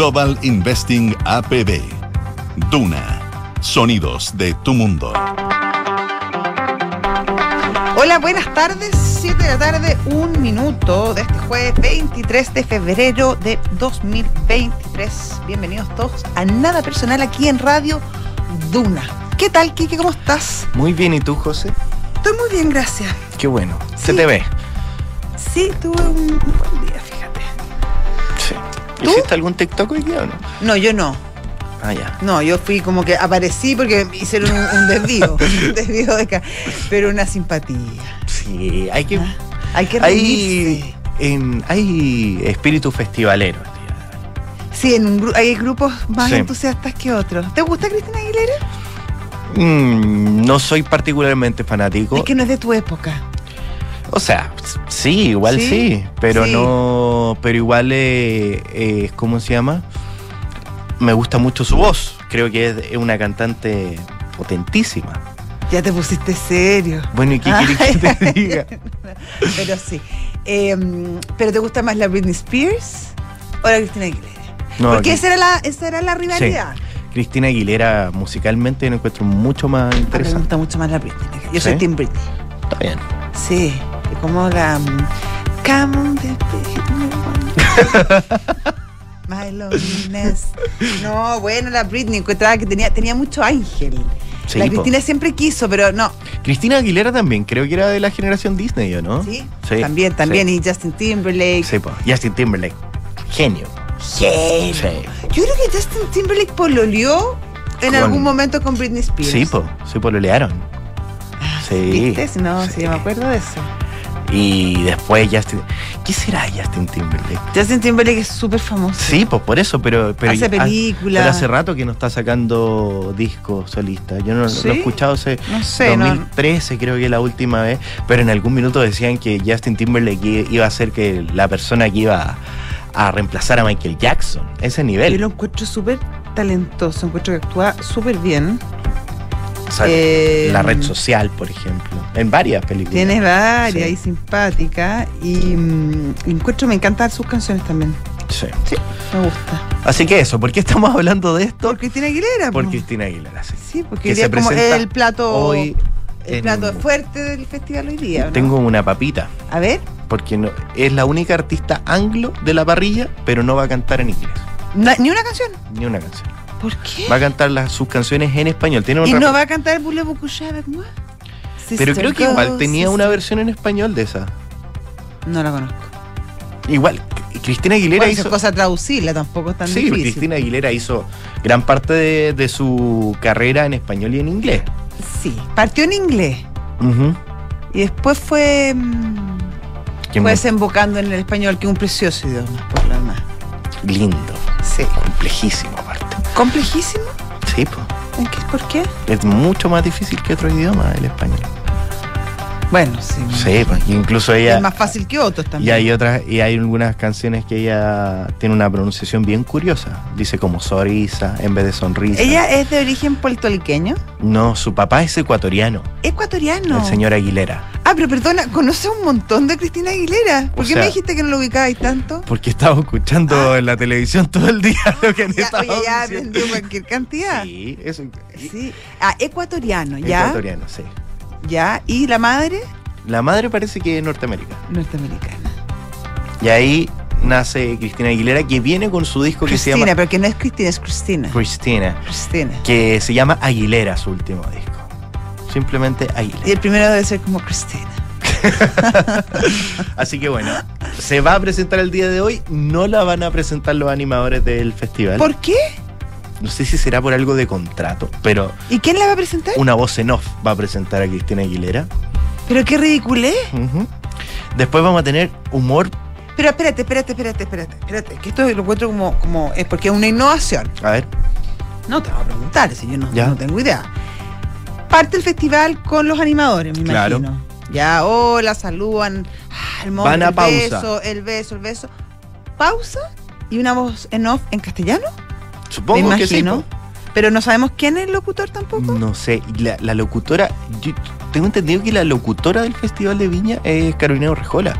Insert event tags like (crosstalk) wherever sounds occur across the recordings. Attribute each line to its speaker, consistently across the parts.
Speaker 1: Global Investing APB. Duna. Sonidos de tu mundo.
Speaker 2: Hola, buenas tardes. 7 de la tarde, un minuto de este jueves 23 de febrero de 2023. Bienvenidos todos a Nada Personal aquí en Radio Duna. ¿Qué tal, Kike? ¿Cómo estás?
Speaker 3: Muy bien, ¿y tú, José?
Speaker 2: Estoy muy bien, gracias.
Speaker 3: Qué bueno. Se
Speaker 2: Sí.
Speaker 3: te ve.
Speaker 2: Sí, tuve un, buen día. ¿Tú?
Speaker 3: ¿Hiciste algún TikTok hoy día o no?
Speaker 2: No, yo no.
Speaker 3: Ah, ya.
Speaker 2: No, yo fui como que aparecí porque hicieron un, un desvío. (laughs) un desvío de acá. Pero una simpatía.
Speaker 3: Sí, hay que.
Speaker 2: Ah, Hay que
Speaker 3: Hay, en, hay espíritu festivalero.
Speaker 2: Sí, en un hay grupos más
Speaker 3: Sí.
Speaker 2: entusiastas que otros. ¿Te gusta Cristina Aguilera?
Speaker 3: Mm, no soy particularmente fanático.
Speaker 2: Es que no es de tu época.
Speaker 3: O sea, sí, igual
Speaker 2: ¿Sí?
Speaker 3: sí, pero
Speaker 2: Sí.
Speaker 3: no. Pero igual eh, eh, ¿cómo se llama? Me gusta mucho su voz. Creo que es, una cantante potentísima.
Speaker 2: Ya te pusiste serio.
Speaker 3: Bueno, ¿y qué quieres que te (laughs) diga?
Speaker 2: Pero sí. Eh, ¿Pero te gusta más la Britney Spears o la Cristina Aguilera?
Speaker 3: No,
Speaker 2: Porque
Speaker 3: que-
Speaker 2: esa era la, esa era la rivalidad.
Speaker 3: Cristina Aguilera musicalmente la encuentro mucho más
Speaker 2: mí me
Speaker 3: interesante.
Speaker 2: gusta mucho más la Britney. Yo soy Team Britney.
Speaker 3: Está bien.
Speaker 2: Sí. Como la. Come on. My loneliness. No, bueno, la Britney encontraba que tenía, tenía mucho ángel.
Speaker 3: Sí,
Speaker 2: la
Speaker 3: po.
Speaker 2: Cristina siempre quiso, pero no.
Speaker 3: Cristina Aguilera también, creo que era de la generación Disney, ¿o no?
Speaker 2: Sí,
Speaker 3: Sí,
Speaker 2: también, también.
Speaker 3: sí.
Speaker 2: Y Justin Timberlake.
Speaker 3: Sí, po. Justin Timberlake. Genio.
Speaker 2: Genio. Yo creo que Justin Timberlake pololeó en
Speaker 3: Con-
Speaker 2: algún momento con Britney Spears.
Speaker 3: Sí, po. Sí, pololearon. Sí.
Speaker 2: ¿Viste? No, sí, me acuerdo de eso.
Speaker 3: Y después Justin. ¿Qué será Justin Timberlake?
Speaker 2: Justin Timberlake es súper famoso.
Speaker 3: Sí, pues por eso, pero. pero
Speaker 2: Hace películas.
Speaker 3: Pero hace rato que no está sacando disco solista. Yo no
Speaker 2: ¿Sí?
Speaker 3: lo he escuchado hace
Speaker 2: No sé, no.
Speaker 3: 2013, creo que la última vez. Pero en algún minuto decían que Justin Timberlake iba a ser que la persona que iba a, a reemplazar a Michael Jackson. Ese
Speaker 2: Yo
Speaker 3: nivel.
Speaker 2: lo encuentro súper talentoso, encuentro que actúa súper bien. Eh,
Speaker 3: la red social, por ejemplo. En varias películas.
Speaker 2: Tiene varias
Speaker 3: Sí.
Speaker 2: y simpática. Y mm, encuentro, me encantan sus canciones también.
Speaker 3: Sí.
Speaker 2: Sí, me gusta.
Speaker 3: Así que eso, ¿por qué estamos hablando de esto?
Speaker 2: Por Cristina Aguilera.
Speaker 3: Por
Speaker 2: po.
Speaker 3: Cristina Aguilera, sí.
Speaker 2: Sí, porque
Speaker 3: se
Speaker 2: como
Speaker 3: presenta
Speaker 2: el plato,
Speaker 3: Hoy
Speaker 2: el
Speaker 3: en-
Speaker 2: plato fuerte del festival hoy día.
Speaker 3: tengo una papita.
Speaker 2: A ver,
Speaker 3: porque no, es la única artista anglo de la parrilla, pero no va a cantar en inglés,
Speaker 2: ni una canción.
Speaker 3: ni una canción.
Speaker 2: ¿Por qué?
Speaker 3: Va a cantar las, sus canciones en español. Tiene un
Speaker 2: ¿Y
Speaker 3: rap-
Speaker 2: no va a cantar avec moi?
Speaker 3: pero creo que igual tenía una versión en español de esa.
Speaker 2: No la conozco.
Speaker 3: Igual, Cristina Aguilera
Speaker 2: Bueno,
Speaker 3: hizo.
Speaker 2: cosa traducirla tampoco es tan
Speaker 3: Sí,
Speaker 2: difícil.
Speaker 3: Cristina Aguilera hizo gran parte de, de su carrera en español y en inglés.
Speaker 2: Sí, partió en inglés y después fue, mm, fue
Speaker 3: muy
Speaker 2: desembocando en el español, que es un precioso idioma, por lo demás.
Speaker 3: lindo,
Speaker 2: Sí.
Speaker 3: complejísimo.
Speaker 2: ¿Complejísimo?
Speaker 3: Sí, po.
Speaker 2: ¿En qué- ¿Por qué?
Speaker 3: es mucho más difícil que otro idioma el español.
Speaker 2: Bueno, sí.
Speaker 3: Sí, pues, incluso ella.
Speaker 2: Es más fácil que otros
Speaker 3: Y
Speaker 2: también.
Speaker 3: hay otras, y hay algunas canciones que ella tiene una pronunciación bien curiosa. Dice como sonrisa en vez de sonrisa.
Speaker 2: Ella es de origen puertorriqueño,
Speaker 3: No, su papá es ecuatoriano,
Speaker 2: ecuatoriano.
Speaker 3: el señor Aguilera.
Speaker 2: Ah, pero perdona, conoce un montón de Cristina Aguilera. ¿Por
Speaker 3: O
Speaker 2: qué
Speaker 3: sea-
Speaker 2: me dijiste que no lo ubicabais tanto?
Speaker 3: Porque estaba escuchando en la televisión todo el día (laughs) lo que
Speaker 2: Ah. Ya, oye, ya aprendió cualquier cantidad.
Speaker 3: Sí, eso.
Speaker 2: Sí. Ah, ecuatoriano, ya.
Speaker 3: Ecuatoriano, sí.
Speaker 2: Ya. ¿Y la madre?
Speaker 3: La madre parece que es norteamericana.
Speaker 2: Norteamericana.
Speaker 3: Y ahí nace Cristina Aguilera, que viene con su disco que se
Speaker 2: Cristina,
Speaker 3: llama
Speaker 2: pero que no es Cristina, es Cristina.
Speaker 3: Cristina,
Speaker 2: Cristina.
Speaker 3: que se llama Aguilera, su último disco. Simplemente Aguilera.
Speaker 2: Y el primero debe ser como Cristina. (laughs)
Speaker 3: Así que bueno, se va a presentar el día de hoy. No la van a presentar los animadores del festival.
Speaker 2: ¿Por qué?
Speaker 3: No sé si será por algo de contrato, pero
Speaker 2: ¿Y quién la va a presentar?
Speaker 3: una voz en off va a presentar a Cristina Aguilera.
Speaker 2: Pero qué ridiculez.
Speaker 3: Después vamos a tener humor.
Speaker 2: Pero espérate, espérate, espérate, espérate, espérate. Que esto lo encuentro como, como es porque es una innovación.
Speaker 3: A ver,
Speaker 2: No te voy a preguntar, si yo no,
Speaker 3: Ya.
Speaker 2: no tengo idea. Parte el festival con los animadores, me
Speaker 3: Claro.
Speaker 2: imagino. Ya, hola, saludan. ah, el
Speaker 3: Van a
Speaker 2: el
Speaker 3: pausa.
Speaker 2: beso, el beso, el beso. Pausa y una voz en off en castellano,
Speaker 3: supongo que sí.
Speaker 2: imagino. Pero no sabemos quién es el locutor tampoco.
Speaker 3: No sé, la, la locutora, yo tengo entendido que la locutora del Festival de Viña es Carolina Rejola.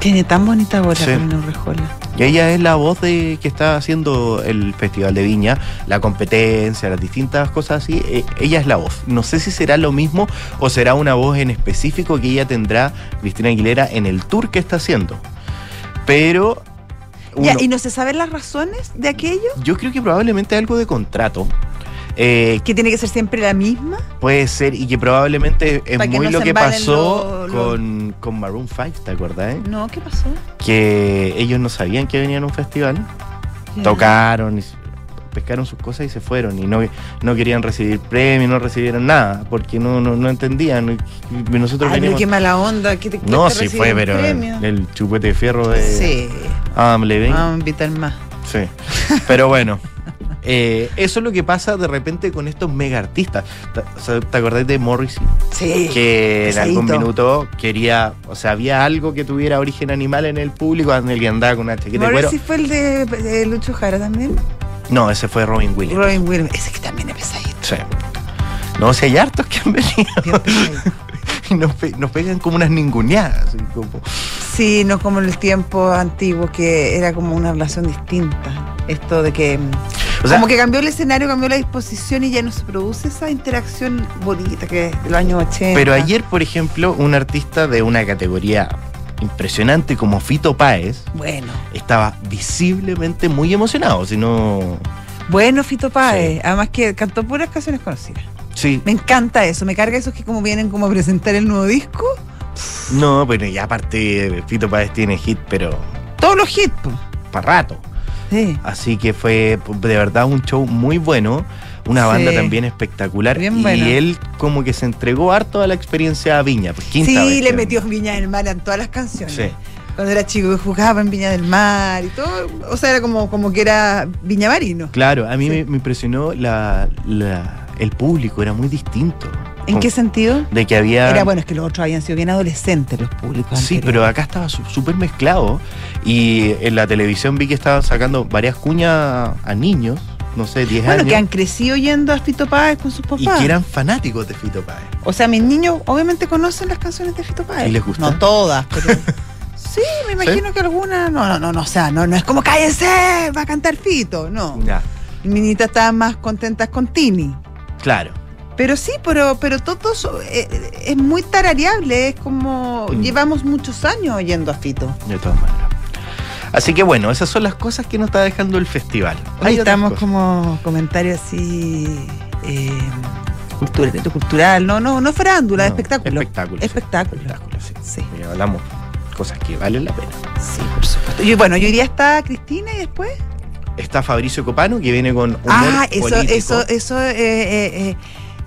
Speaker 2: Tiene tan bonita voz
Speaker 3: Sí.
Speaker 2: Carolina Urrejola.
Speaker 3: Y ella es la voz de que está haciendo el Festival de Viña, la competencia, las distintas cosas así. eh, ella es la voz. No sé si será lo mismo o será una voz en específico que ella tendrá, Cristina Aguilera, en el tour que está haciendo. Pero.
Speaker 2: Ya, ¿Y no se saben las razones de aquello?
Speaker 3: yo creo que probablemente algo de contrato. eh,
Speaker 2: ¿Que tiene que ser siempre la misma?
Speaker 3: puede ser y que probablemente es muy
Speaker 2: no
Speaker 3: lo que pasó
Speaker 2: lo- lo-
Speaker 3: Con, con Maroon 5, ¿te acordás? eh?
Speaker 2: No, ¿qué pasó?
Speaker 3: Que ellos no sabían que venían a un festival.
Speaker 2: Ya.
Speaker 3: tocaron, pescaron sus cosas y se fueron. Y no, no querían recibir premios, no recibieron nada, porque no, no, no entendían. Nosotros
Speaker 2: Ay,
Speaker 3: venimos.
Speaker 2: qué mala onda. ¿qué te, qué
Speaker 3: No,
Speaker 2: te
Speaker 3: sí fue, pero el, chupete de fierro de
Speaker 2: Sí, vamos a invitar más.
Speaker 3: Sí. Pero bueno. eh, eso es lo que pasa de repente con estos mega artistas. ¿Te, o sea, ¿te acordás de Morrissey?
Speaker 2: Sí.
Speaker 3: Que en algún minuto quería, o sea, había algo que tuviera origen animal en el público, en el que andaba con una chaqueta de cuero.
Speaker 2: Morrissey fue el de, de Lucho Jara también.
Speaker 3: No, ese fue Robin Williams.
Speaker 2: Robin Williams. Ese que también es pesadito.
Speaker 3: Sí. No, si hay hartos que han venido (laughs) y nos, pe- nos pegan como unas ninguneadas. así como-
Speaker 2: Sí, no como en el tiempo antiguo que era como una relación distinta. Esto de que mm,
Speaker 3: O sea,
Speaker 2: como que cambió el escenario, cambió la disposición y ya no se produce esa interacción bonita que es de los años 80.
Speaker 3: pero ayer, por ejemplo, un artista de una categoría impresionante como Fito Páez
Speaker 2: Bueno,
Speaker 3: estaba visiblemente muy emocionado. Si no.
Speaker 2: bueno Fito Páez, además que cantó puras canciones conocidas.
Speaker 3: Sí,
Speaker 2: Me encanta eso, me carga esos que como vienen como a presentar el nuevo disco.
Speaker 3: no, pero ya aparte, Fito Páez tiene hit, pero
Speaker 2: Todos los hits,
Speaker 3: para rato.
Speaker 2: Sí.
Speaker 3: Así que fue de verdad un show muy bueno, una
Speaker 2: Sí.
Speaker 3: banda también espectacular.
Speaker 2: Bien
Speaker 3: y él como que se entregó harto a la experiencia a Viña. Pues, quinta vez
Speaker 2: Sí, le metió Viña del Mar en todas las canciones.
Speaker 3: Sí.
Speaker 2: Cuando era chico jugaba en Viña del Mar y todo. O sea, era como, como que era Viña Marino.
Speaker 3: Claro, a mí
Speaker 2: Sí.
Speaker 3: me, me impresionó la, la- el público, era muy distinto.
Speaker 2: ¿En qué sentido?
Speaker 3: De que había...
Speaker 2: Era bueno, es que los otros habían sido bien adolescentes los públicos.
Speaker 3: Sí,
Speaker 2: anteriores.
Speaker 3: pero acá estaba súper mezclado y en la televisión vi que estaban sacando varias cuñas a niños, no sé, 10
Speaker 2: Bueno,
Speaker 3: años,
Speaker 2: que han crecido yendo a Fito Páez con sus papás.
Speaker 3: y que eran fanáticos de Fito Páez.
Speaker 2: O sea, mis niños obviamente conocen las canciones de Fito Páez.
Speaker 3: ¿Y les gusta?
Speaker 2: No todas, pero. (laughs) sí, me imagino que algunas. No, no, no, no. O sea, no, no es como cállense, va a cantar Fito. No.
Speaker 3: Ya,
Speaker 2: niñitas estaban más contentas con Tini.
Speaker 3: claro.
Speaker 2: Pero sí, pero, pero todo eso, eh, es muy tarareable. Es como.
Speaker 3: Mm.
Speaker 2: Llevamos muchos años oyendo a Fito.
Speaker 3: De todas maneras. Así que bueno, esas son las cosas que nos está dejando el festival.
Speaker 2: Ahí estamos como comentarios así. Eh, cultura, cultural, no, no, no farándula,
Speaker 3: No,
Speaker 2: espectáculo.
Speaker 3: espectáculo.
Speaker 2: Espectáculo.
Speaker 3: Espectáculo, sí.
Speaker 2: Sí,
Speaker 3: Y hablamos cosas que valen la pena.
Speaker 2: sí, por supuesto. Y bueno, y hoy día está Cristina y después.
Speaker 3: Está Fabricio Copano, que viene con humor
Speaker 2: ah, eso,
Speaker 3: político.
Speaker 2: eso, eso eh, eh,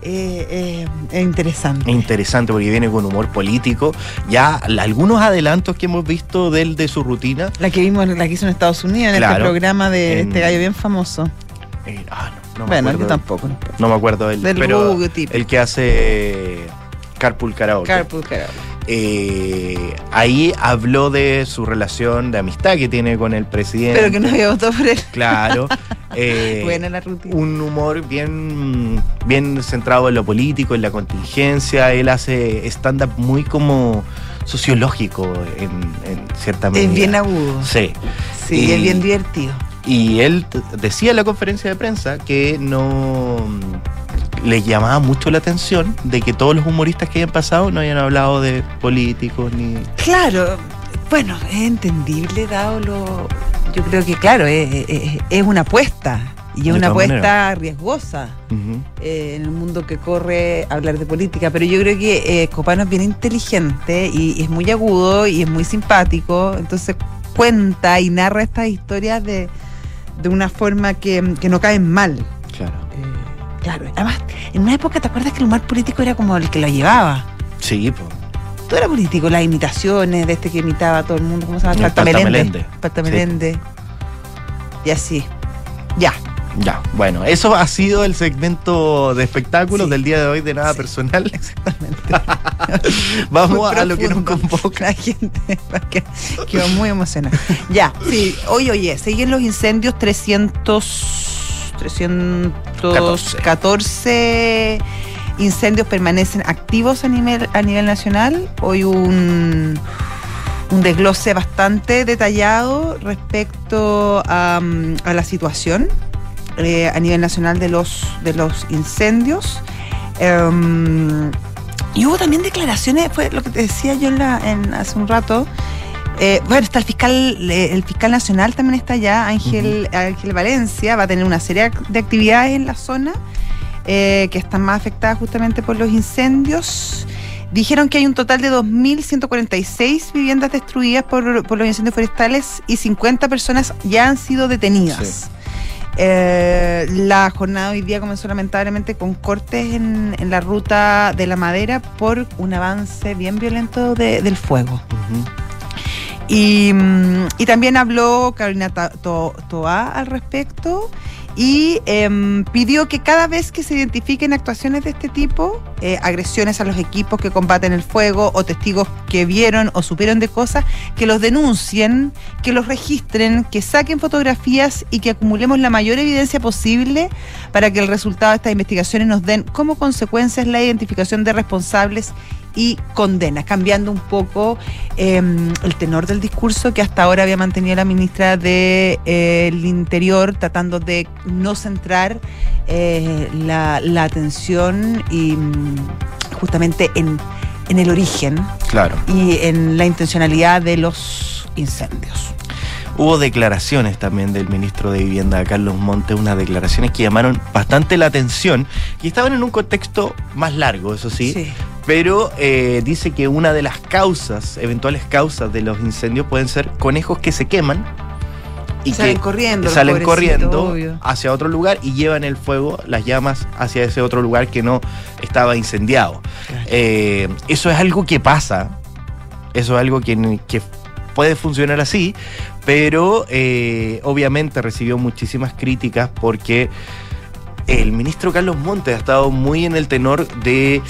Speaker 2: eh, eh, es interesante.
Speaker 3: Interesante porque viene con humor político. Ya algunos adelantos que hemos visto de él, de su rutina.
Speaker 2: La que vimos, la que hizo en Estados Unidos, en este programa de
Speaker 3: En-
Speaker 2: este gallo bien famoso.
Speaker 3: eh, ah, no, no me
Speaker 2: bueno, yo
Speaker 3: acuerdo.
Speaker 2: tampoco. no.
Speaker 3: No me acuerdo del,
Speaker 2: Del
Speaker 3: pero
Speaker 2: Google
Speaker 3: el que hace Carpool Karaoke.
Speaker 2: Carpool Karaoke.
Speaker 3: Eh, ahí habló de su relación de amistad que tiene con el presidente.
Speaker 2: Pero que no había votado por él.
Speaker 3: Claro. (laughs) Eh,
Speaker 2: Buena la rutina.
Speaker 3: un humor bien, bien centrado en lo político, en la contingencia. Él hace stand-up muy como sociológico en, en cierta medida.
Speaker 2: Es bien agudo.
Speaker 3: Sí.
Speaker 2: Sí,
Speaker 3: Y-
Speaker 2: es bien divertido.
Speaker 3: Y él decía en la conferencia de prensa que no mm, le llamaba mucho la atención de que todos los humoristas que hayan pasado no hayan hablado de políticos ni.
Speaker 2: Claro, bueno, es entendible dado lo... Yo creo que, claro, es, es- es una apuesta. Y es una apuesta riesgosa
Speaker 3: Ujú.
Speaker 2: eh, en el mundo que corre hablar de política. Pero yo creo que eh, Copano es bien inteligente y, y es muy agudo y es muy simpático. Entonces cuenta y narra estas historias de, de una forma que, que no caen mal.
Speaker 3: Claro.
Speaker 2: Además, en una época, ¿te acuerdas que el humor político era como el que lo llevaba?
Speaker 3: Sí, pues.
Speaker 2: Todo era político, las imitaciones de este que imitaba a todo el mundo, ¿cómo se llama? Palta Melende.
Speaker 3: Melende.
Speaker 2: Palta
Speaker 3: Sí.
Speaker 2: Melende. Y así. Ya.
Speaker 3: Ya, bueno, eso ha sido el segmento de espectáculos
Speaker 2: Sí.
Speaker 3: del día de hoy de nada
Speaker 2: Sí.
Speaker 3: personal.
Speaker 2: Exactamente. (laughs)
Speaker 3: Vamos
Speaker 2: Muy
Speaker 3: a lo que nos convoca.
Speaker 2: La gente que- quedó muy emocionada. Ya, sí. Oye, oye, siguen los incendios 300. 314 incendios permanecen activos a nivel, a nivel nacional. Hoy un, un desglose bastante detallado respecto a, la situación eh, a nivel nacional de los, de los incendios. Em, y hubo también declaraciones, fue lo que te decía yo en la, en, hace un rato. Eh, bueno, está el fiscal, el fiscal nacional también está allá, Ángel, Ángel Valencia, va a tener una serie de actividades en la zona eh, que están más afectadas justamente por los incendios. Dijeron que hay un total de 2.146 viviendas destruidas por, por los incendios forestales y 50 personas ya han sido detenidas.
Speaker 3: Sí.
Speaker 2: Eh, la jornada hoy día comenzó lamentablemente con cortes en, en la ruta de la madera por un avance bien violento de- del fuego. Y, mm, y también habló Carolina Ta- To- Toá al respecto y em, pidió que cada vez que se identifiquen actuaciones de este tipo, eh, agresiones a los equipos que combaten el fuego o testigos que vieron o supieron de cosas, que los denuncien, que los registren, que saquen fotografías y que acumulemos la mayor evidencia posible para que el resultado de estas investigaciones nos den como consecuencias la identificación de responsables y condenas, cambiando un poco eh, el tenor del discurso que hasta ahora había mantenido la ministra del Interior, tratando de no centrar eh, la, la atención y mm, justamente en, en el origen
Speaker 3: Claro.
Speaker 2: y en la intencionalidad de los incendios.
Speaker 3: Hubo declaraciones también del ministro de Vivienda, Carlos Monte, unas declaraciones que llamaron bastante la atención y estaban en un contexto más largo, eso sí, pero eh, dice que una de las causas, eventuales causas de los incendios pueden ser conejos que se queman y
Speaker 2: Salen
Speaker 3: que
Speaker 2: corriendo.
Speaker 3: salen corriendo
Speaker 2: obvio.
Speaker 3: hacia otro lugar y llevan el fuego, las llamas hacia ese otro lugar que no estaba incendiado.
Speaker 2: Claro.
Speaker 3: Eh, eso es algo que pasa, eso es algo que, que puede funcionar así, pero eh, obviamente recibió muchísimas críticas porque el ministro Carlos Montes ha estado muy en el tenor de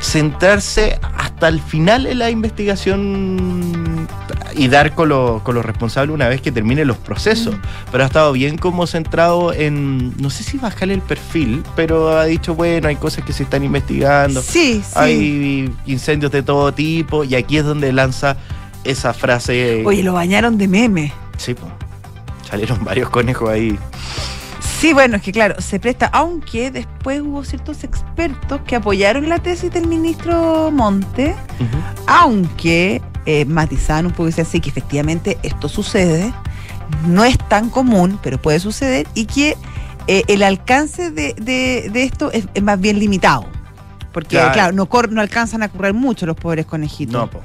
Speaker 3: centrarse hasta el final en la investigación y dar con, lo- con los responsables una vez que terminen los procesos. Pero ha estado bien como centrado en, no sé si bajarle el perfil, pero ha dicho, bueno, hay cosas que se están investigando,
Speaker 2: Sí, sí.
Speaker 3: hay incendios de todo tipo, y aquí es donde lanza esa frase.
Speaker 2: Oye, lo bañaron de meme.
Speaker 3: Sí, po. salieron varios conejos ahí.
Speaker 2: Sí, bueno, es que claro, se presta, aunque después hubo ciertos expertos que apoyaron la tesis del ministro Monte, aunque eh, matizaban un poco y decían sí, que efectivamente esto sucede, no es tan común, pero puede suceder, y que eh, el alcance de, de- de esto es, es más bien limitado. Porque,
Speaker 3: Claro.
Speaker 2: claro, no, cor- no alcanzan a correr mucho los pobres conejitos.
Speaker 3: No, po.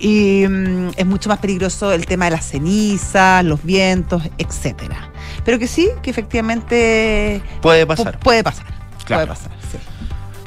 Speaker 2: Y mm, es mucho más peligroso el tema de las cenizas, los vientos, etcétera. Pero que sí, que efectivamente
Speaker 3: puede
Speaker 2: pu-
Speaker 3: pasar.
Speaker 2: puede pasar.
Speaker 3: Claro.
Speaker 2: Puede pasar, sí.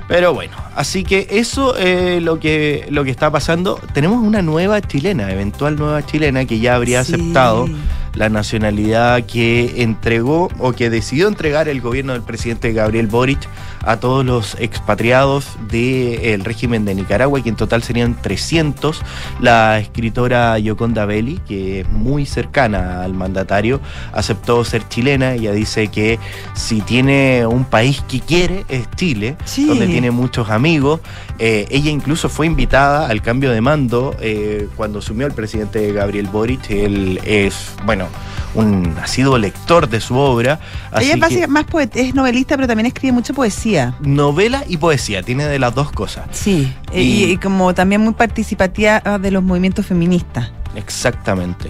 Speaker 3: Pero bueno, así que eso es lo que, lo que está pasando. Tenemos una nueva chilena, eventual nueva chilena, que ya habría
Speaker 2: Sí.
Speaker 3: aceptado la nacionalidad que entregó o que decidió entregar el gobierno del presidente Gabriel Boric a todos los expatriados del régimen de Nicaragua, que en total serían 300. La escritora Yoconda Belli, que es muy cercana al mandatario, aceptó ser chilena. Ella dice que si tiene un país que quiere es Chile,
Speaker 2: Sí.
Speaker 3: donde tiene muchos amigos. Eh, ella incluso fue invitada al cambio de mando eh, cuando asumió el presidente Gabriel Boric. Él es, bueno, un asiduo lector de su obra. Así
Speaker 2: Ella es,
Speaker 3: que
Speaker 2: más es novelista, pero también escribe mucha poesía.
Speaker 3: Novela y poesía, tiene de las dos cosas.
Speaker 2: Sí.
Speaker 3: Y-
Speaker 2: Y, y como también muy participativa de los movimientos feministas.
Speaker 3: Exactamente.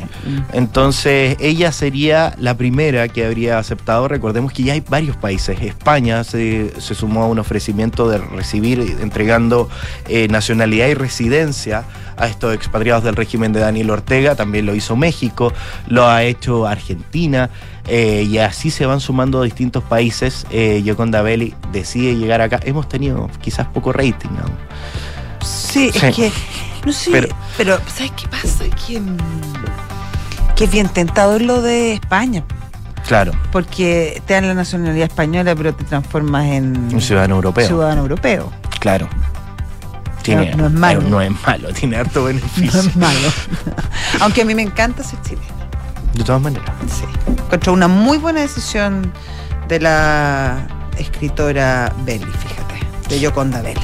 Speaker 3: Entonces, ella sería la primera que habría aceptado. Recordemos que ya hay varios países. España se, se sumó a un ofrecimiento de recibir, entregando eh, nacionalidad y residencia a estos expatriados del régimen de Daniel Ortega. También lo hizo México, lo ha hecho Argentina. Eh, y así se van sumando distintos países. Eh, Yoconda Belli decide llegar acá. Hemos tenido quizás poco rating aún.
Speaker 2: Sí,
Speaker 3: Sí.
Speaker 2: es que. No sé,
Speaker 3: Pero-
Speaker 2: pero, ¿sabes qué pasa? Que, que es bien tentador lo de España.
Speaker 3: Claro,
Speaker 2: Porque te dan la nacionalidad española, pero te transformas en
Speaker 3: un ciudadano europeo.
Speaker 2: ciudadano europeo.
Speaker 3: Claro. Tiene,
Speaker 2: No- no es malo.
Speaker 3: No es malo, tiene harto (laughs)
Speaker 2: No
Speaker 3: beneficio.
Speaker 2: es malo. (laughs) Aunque a mí me encanta ser chilena.
Speaker 3: De todas maneras.
Speaker 2: Sí. Contra una muy buena decisión de la escritora Belli, fíjate, de Yoconda Belli.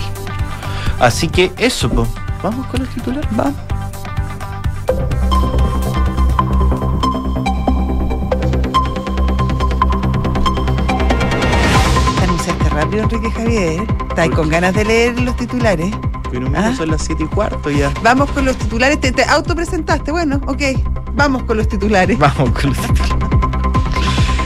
Speaker 3: Así que eso, pues. Vamos con los titulares.
Speaker 2: vamos. rápido, Enrique Javier. Está ahí con ganas de leer los titulares.
Speaker 3: Pero mira,
Speaker 2: ¿Ah?
Speaker 3: son las 7 y cuarto ya.
Speaker 2: Vamos con los titulares. Te, te autopresentaste. Bueno, ok. Vamos con los titulares.
Speaker 3: Vamos con los titulares.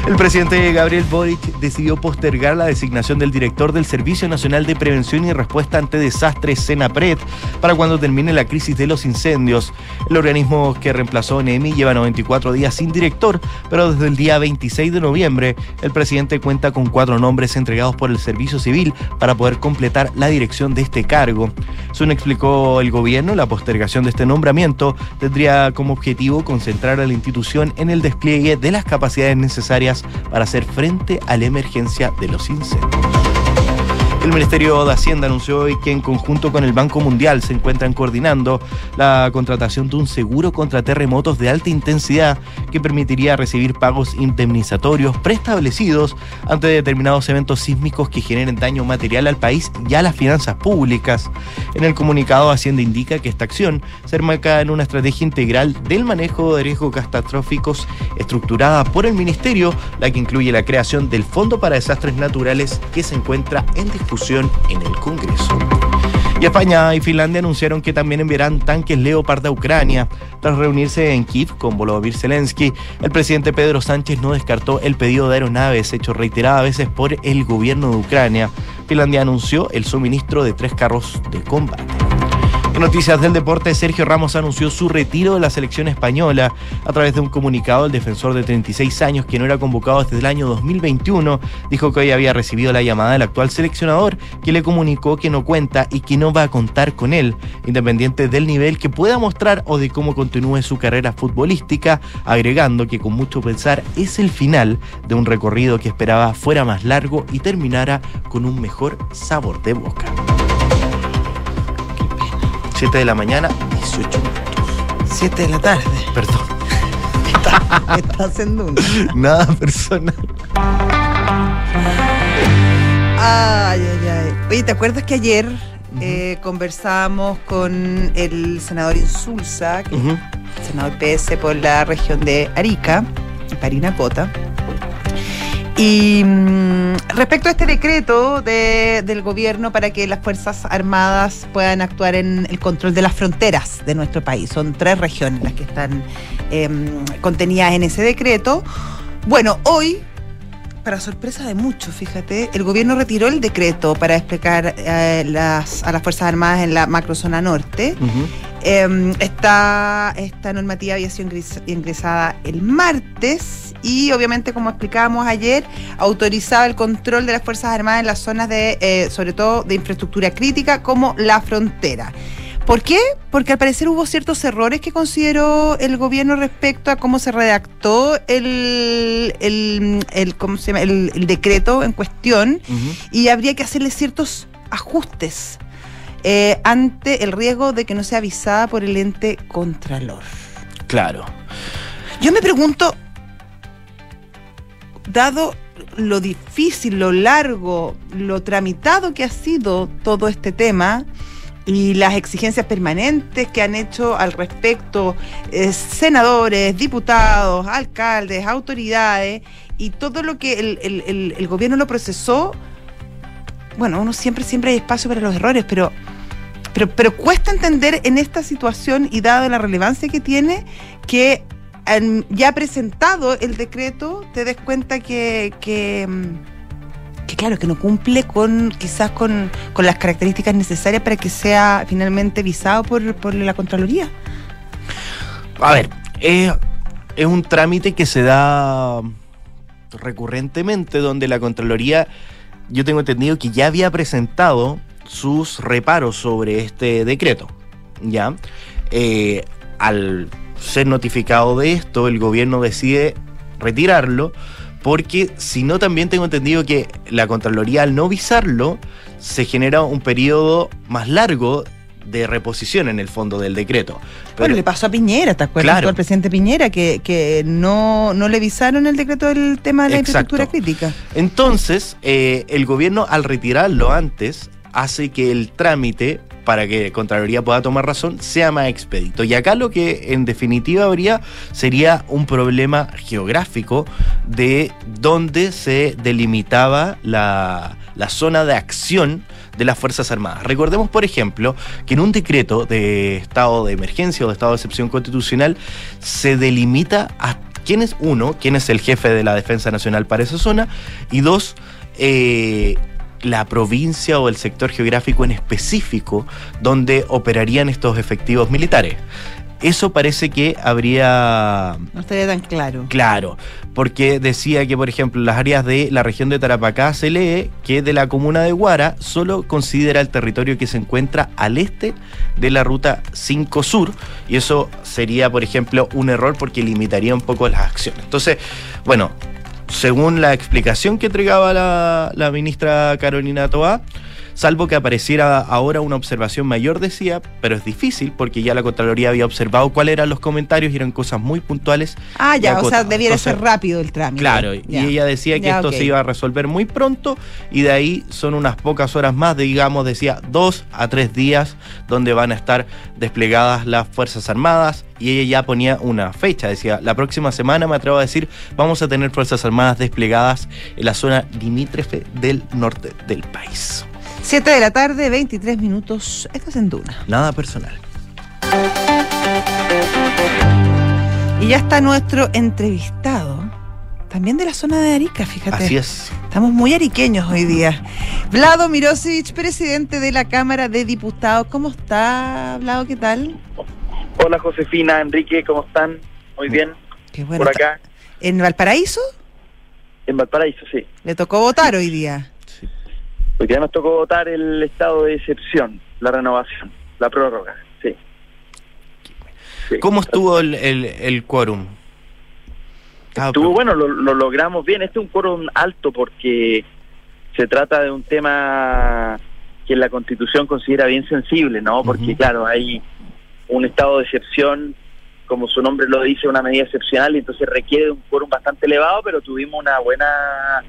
Speaker 3: El presidente Gabriel Boric decidió postergar la designación del director del Servicio Nacional de Prevención y Respuesta ante Desastres, SENAPRED, para cuando termine la crisis de los incendios. El organismo que reemplazó NEMI lleva 94 días sin director, pero desde el día 26 de noviembre el presidente cuenta con cuatro nombres entregados por el Servicio Civil para poder completar la dirección de este cargo. Según explicó el gobierno, la postergación de este nombramiento tendría como objetivo concentrar a la institución en el despliegue de las capacidades necesarias para hacer frente a la emergencia de los incendios. El Ministerio de Hacienda anunció hoy que en conjunto con el Banco Mundial se encuentran coordinando la contratación de un seguro contra terremotos de alta intensidad que permitiría recibir pagos indemnizatorios preestablecidos ante determinados eventos sísmicos que generen daño material al país y a las finanzas públicas. En el comunicado Hacienda indica que esta acción se enmarca en una estrategia integral del manejo de riesgos catastróficos estructurada por el Ministerio, la que incluye la creación del Fondo para Desastres Naturales que se encuentra en discusión en el Congreso. Y España y Finlandia anunciaron que también enviarán tanques Leopard a Ucrania. Tras reunirse en Kiev con Volodymyr Zelensky, el presidente Pedro Sánchez no descartó el pedido de aeronaves hecho reiteradas veces por el gobierno de Ucrania. Finlandia anunció el suministro de tres carros de combate. Noticias del deporte, Sergio Ramos anunció su retiro de la selección española. A través de un comunicado, el defensor de 36 años, que no era convocado desde el año 2021, dijo que hoy había recibido la llamada del actual seleccionador, que le comunicó que no cuenta y que no va a contar con él, independiente del nivel que pueda mostrar o de cómo continúe su carrera futbolística, agregando que con mucho pensar es el final de un recorrido que esperaba fuera más largo y terminara con un mejor sabor de boca. 7 de la mañana, 18 minutos.
Speaker 2: 7 de la tarde.
Speaker 3: Perdón,
Speaker 2: Está haciendo uno. (laughs)
Speaker 3: nada personal.
Speaker 2: Ay, ay, ay. Oye, ¿te acuerdas que ayer eh, conversábamos con el senador Insulza, que
Speaker 3: Ujú.
Speaker 2: es senador PS por la región de Arica, Parinacota? Y mm, respecto a este decreto de- del gobierno para que las Fuerzas Armadas puedan actuar en el control de las fronteras de nuestro país, son tres regiones las que están em, contenidas en ese decreto. Bueno, hoy, para sorpresa de muchos, fíjate, el gobierno retiró el decreto para desplegar eh, las, a las Fuerzas Armadas en la macrozona norte.
Speaker 3: Ujú.
Speaker 2: Eh, esta, esta normativa había sido ingres- ingresada el martes y obviamente, como explicábamos ayer, autorizaba el control de las Fuerzas Armadas en las zonas de, eh, sobre todo, de infraestructura crítica como la frontera. ¿Por qué? Porque al parecer hubo ciertos errores que consideró el gobierno respecto a cómo se redactó el, el, el- ¿cómo se llama? el- decreto en cuestión y habría que hacerle ciertos ajustes eh, ante el riesgo de que no sea avisada por el ente contralor.
Speaker 3: Claro.
Speaker 2: Yo me pregunto, dado lo difícil, lo largo, lo tramitado que ha sido todo este tema y las exigencias permanentes que han hecho al respecto eh, senadores, diputados, alcaldes, autoridades y todo lo que el, el- el- el gobierno lo procesó, bueno, uno siempre, siempre hay espacio para los errores, pero, pero, pero cuesta entender en esta situación y dado la relevancia que tiene que al ya presentado el decreto te des cuenta que, mm, que claro, que no cumple con quizás con, con las características necesarias para que sea finalmente visado por, por la Contraloría.
Speaker 3: A ver, es, es un trámite que se da recurrentemente donde la Contraloría, yo tengo entendido que ya había presentado sus reparos sobre este decreto. ¿Ya? Eh, al ser notificado de esto, el gobierno decide retirarlo porque si no también tengo entendido que la Contraloría al no visarlo se genera un periodo más largo de reposición en el fondo del decreto.
Speaker 2: bueno, le pasó a Piñera, ¿te acuerdas?
Speaker 3: Claro.
Speaker 2: Al presidente Piñera, que, que no, no le visaron el decreto del tema de la
Speaker 3: Exacto.
Speaker 2: infraestructura crítica.
Speaker 3: Entonces, eh, el gobierno al retirarlo antes hace que el trámite para que Contraloría pueda tomar razón, sea más expedito. Y acá lo que en definitiva habría sería un problema geográfico de dónde se delimitaba la, la zona de acción de las Fuerzas Armadas. Recordemos, por ejemplo, que en un decreto de estado de emergencia o de estado de excepción constitucional se delimita a quién es uno, quién es el jefe de la Defensa Nacional para esa zona, y dos, eh, la provincia o el sector geográfico en específico donde operarían estos efectivos militares. Eso parece que habría...
Speaker 2: No estaría tan claro.
Speaker 3: Claro, porque decía que, por ejemplo, las áreas de la región de Tarapacá se lee que de la comuna de Guara solo considera el territorio que se encuentra al este de la ruta 5 Sur, y eso sería, por ejemplo, un error porque limitaría un poco las acciones. Entonces, bueno, según la explicación que entregaba la, ministra Carolina Toá, salvo que apareciera ahora una observación mayor, decía, pero es difícil porque ya la Contraloría había observado cuáles eran los comentarios y eran cosas muy puntuales.
Speaker 2: Ah, ya, o sea, debiera ser rápido el trámite.
Speaker 3: Claro, y ella decía que esto se iba a resolver muy pronto y de ahí son unas pocas horas más, digamos, decía, dos a tres días donde van a estar desplegadas las Fuerzas Armadas y ella ya ponía una fecha, decía, la próxima semana me atrevo a decir, vamos a tener Fuerzas Armadas desplegadas en la zona limítrofe del norte del país.
Speaker 2: 7 de la tarde, 23 minutos. Esto es en Duna.
Speaker 3: Nada personal.
Speaker 2: Y ya está nuestro entrevistado, también de la zona de Arica, fíjate.
Speaker 3: Así es.
Speaker 2: Estamos muy ariqueños hoy día. Vlado Mirosevich, presidente de la Cámara de Diputados. ¿Cómo está, Vlado? ¿Qué tal?
Speaker 4: Hola, Josefina, Enrique, ¿cómo están? Muy bien.
Speaker 2: Qué bueno.
Speaker 4: Por acá.
Speaker 2: ¿En Valparaíso?
Speaker 4: En Valparaíso, sí.
Speaker 2: ¿Le tocó votar hoy día?
Speaker 4: Porque ya nos tocó votar el estado de excepción, la renovación, la prórroga, sí.
Speaker 3: sí. ¿Cómo estuvo el, el, el quórum?
Speaker 4: Ah, estuvo bueno, lo, lo, logramos bien. Este es un quórum alto porque se trata de un tema que la Constitución considera bien sensible, ¿no? Porque, uh -huh. claro, hay un estado de excepción, como su nombre lo dice, una medida excepcional, y entonces requiere un quórum bastante elevado, pero tuvimos una buena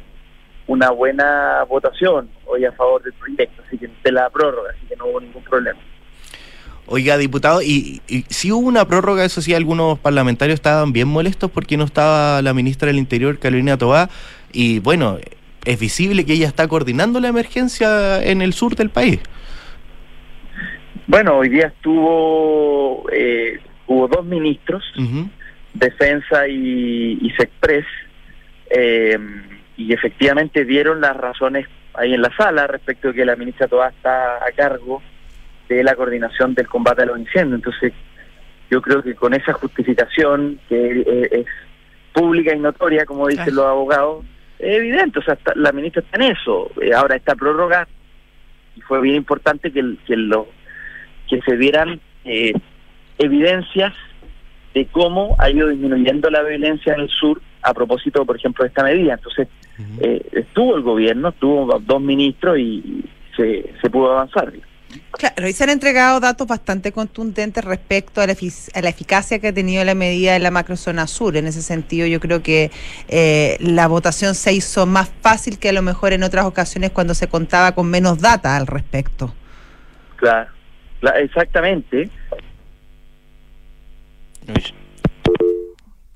Speaker 4: una buena votación hoy a favor del proyecto, así que de la prórroga, así que no hubo ningún problema.
Speaker 3: Oiga, diputado, y, y si hubo una prórroga, eso sí, algunos parlamentarios estaban bien molestos porque no estaba la ministra del Interior, Carolina Tobá, y bueno, es visible que ella está coordinando la emergencia en el sur del país.
Speaker 4: Bueno, hoy día estuvo, eh, hubo dos ministros, uh -huh. Defensa y, y Sexpress, eh, y efectivamente dieron las razones ahí en la sala respecto de que la ministra Toá está a cargo de la coordinación del combate a los incendios. Entonces, yo creo que con esa justificación, que es pública y notoria, como dicen los abogados, es evidente, o sea, está, la ministra está en eso. Eh, ahora está prórroga y fue bien importante que, que, lo, que se vieran eh, evidencias de cómo ha ido disminuyendo la violencia en el sur a propósito, por ejemplo, de esta medida. Entonces, uh -huh. eh, estuvo el gobierno, estuvo dos ministros y se, se pudo avanzar.
Speaker 2: Claro, y se han entregado datos bastante contundentes respecto a la, a la, eficacia que ha tenido la medida en la macrozona sur. En ese sentido, yo creo que eh, la votación se hizo más fácil que a lo mejor en otras ocasiones cuando se contaba con menos data al respecto.
Speaker 4: Claro, exactamente.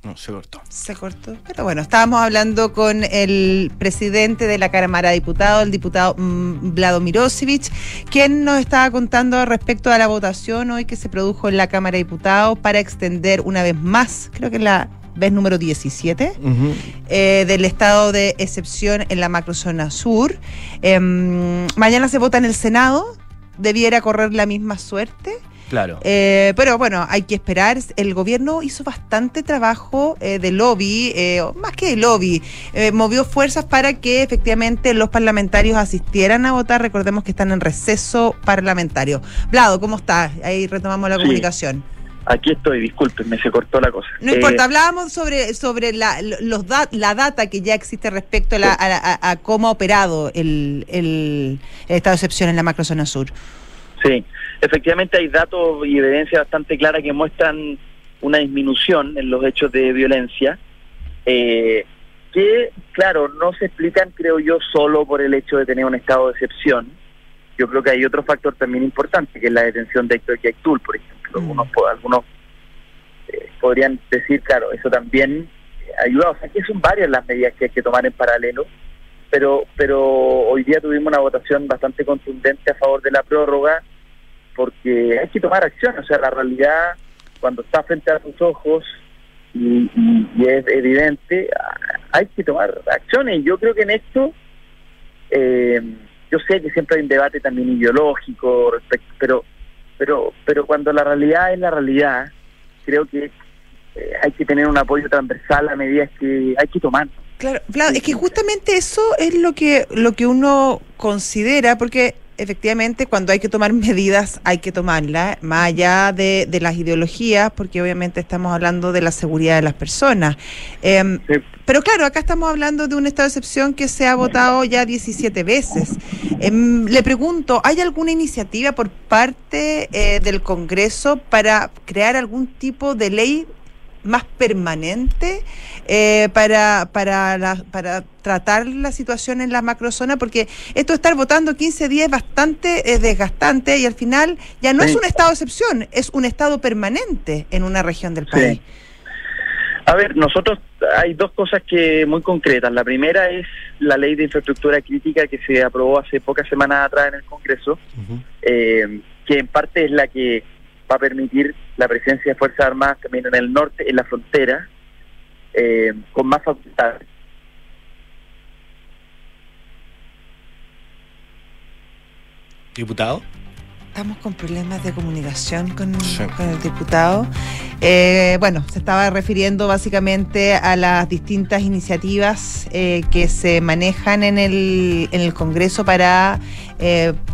Speaker 3: No, se cortó.
Speaker 2: Se cortó. Pero bueno, estábamos hablando con el presidente de la Cámara de Diputados, el diputado mmm, Vlado Mirosevich, quien nos estaba contando respecto a la votación hoy que se produjo en la Cámara de Diputados para extender una vez más, creo que es la vez número 17, uh -huh. eh, del estado de excepción en la macrozona sur. Eh, mañana se vota en el Senado, debiera correr la misma suerte.
Speaker 3: Claro.
Speaker 2: Eh, pero bueno, hay que esperar. El gobierno hizo bastante trabajo eh, de lobby, eh, más que de lobby, eh, movió fuerzas para que efectivamente los parlamentarios asistieran a votar. Recordemos que están en receso parlamentario. Vlado, ¿cómo está? Ahí retomamos la
Speaker 4: sí.
Speaker 2: comunicación.
Speaker 4: Aquí estoy, discúlpenme, se cortó la cosa.
Speaker 2: No importa, hablábamos sobre, sobre la, los da, la data que ya existe respecto a, la, a, a, a cómo ha operado el, el, el estado de excepción en la macrozona sur.
Speaker 4: Sí, efectivamente hay datos y evidencia bastante clara que muestran una disminución en los hechos de violencia, eh, que, claro, no se explican, creo yo, solo por el hecho de tener un estado de excepción, yo creo que hay otro factor también importante, que es la detención de Héctor Yaiktul, por ejemplo. Mm. algunos eh, podrían decir, claro, eso también ayuda. O sea, que son varias las medidas que hay que tomar en paralelo, pero, pero hoy día tuvimos una votación bastante contundente a favor de la prórroga, porque hay que tomar acción. O sea, la realidad, cuando está frente a tus ojos y, es evidente, hay que tomar acciones. Yo creo que en esto... Eh, yo sé que siempre hay un debate también ideológico respecto, pero pero pero cuando la realidad es la realidad, creo que eh, hay que tener un apoyo transversal a medidas que hay que tomar.
Speaker 2: Claro, es que justamente eso es lo que lo que uno considera, porque efectivamente cuando hay que tomar medidas hay que tomarlas, más allá de, las ideologías, porque obviamente estamos hablando de la seguridad de las personas. Em, pero claro, acá estamos hablando de un estado de excepción que se ha votado ya 17 veces. Em, le pregunto, ¿hay alguna iniciativa por parte eh, del Congreso para crear algún tipo de ley más permanente eh, para, para, para tratar la situación en la macrozona, porque esto de estar votando 15 días es bastante desgastante y al final ya no es un estado de excepción, es un estado permanente en una región del país.
Speaker 4: A ver, nosotros hay dos cosas que muy concretas. La primera es la ley de infraestructura crítica que se aprobó hace pocas semanas atrás en el Congreso, eh, que en parte es la que va a permitir la presencia de Fuerzas Armadas también en el norte, en la frontera, eh, con más facultades.
Speaker 3: Diputado.
Speaker 2: Estamos con problemas de comunicación con, el diputado. Eh, bueno, se estaba refiriendo básicamente a las distintas iniciativas eh, que se manejan en el, en el Congreso para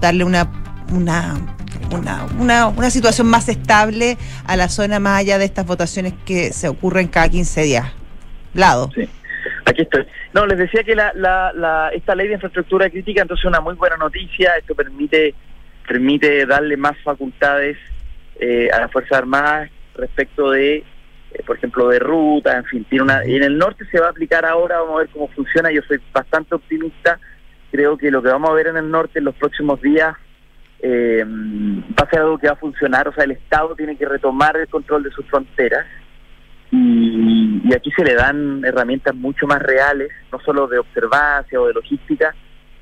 Speaker 2: darle una, una una, una, una situación más estable a la zona más allá de estas votaciones que se ocurren cada 15 días. Lado.
Speaker 4: Sí. Aquí estoy. No, les decía que la, la, esta ley de infraestructura crítica entonces es una muy buena noticia. Esto permite permite darle más facultades eh, a las Fuerzas Armadas respecto de, eh, por ejemplo, de ruta, en fin. Tiene una, y en el norte se va a aplicar ahora, vamos a ver cómo funciona. Yo soy bastante optimista. Creo que lo que vamos a ver en el norte en los próximos días eh, va a ser algo que va a funcionar, o sea, el Estado tiene que retomar el control de sus fronteras y, aquí se le dan herramientas mucho más reales, no solo de observancia o de logística,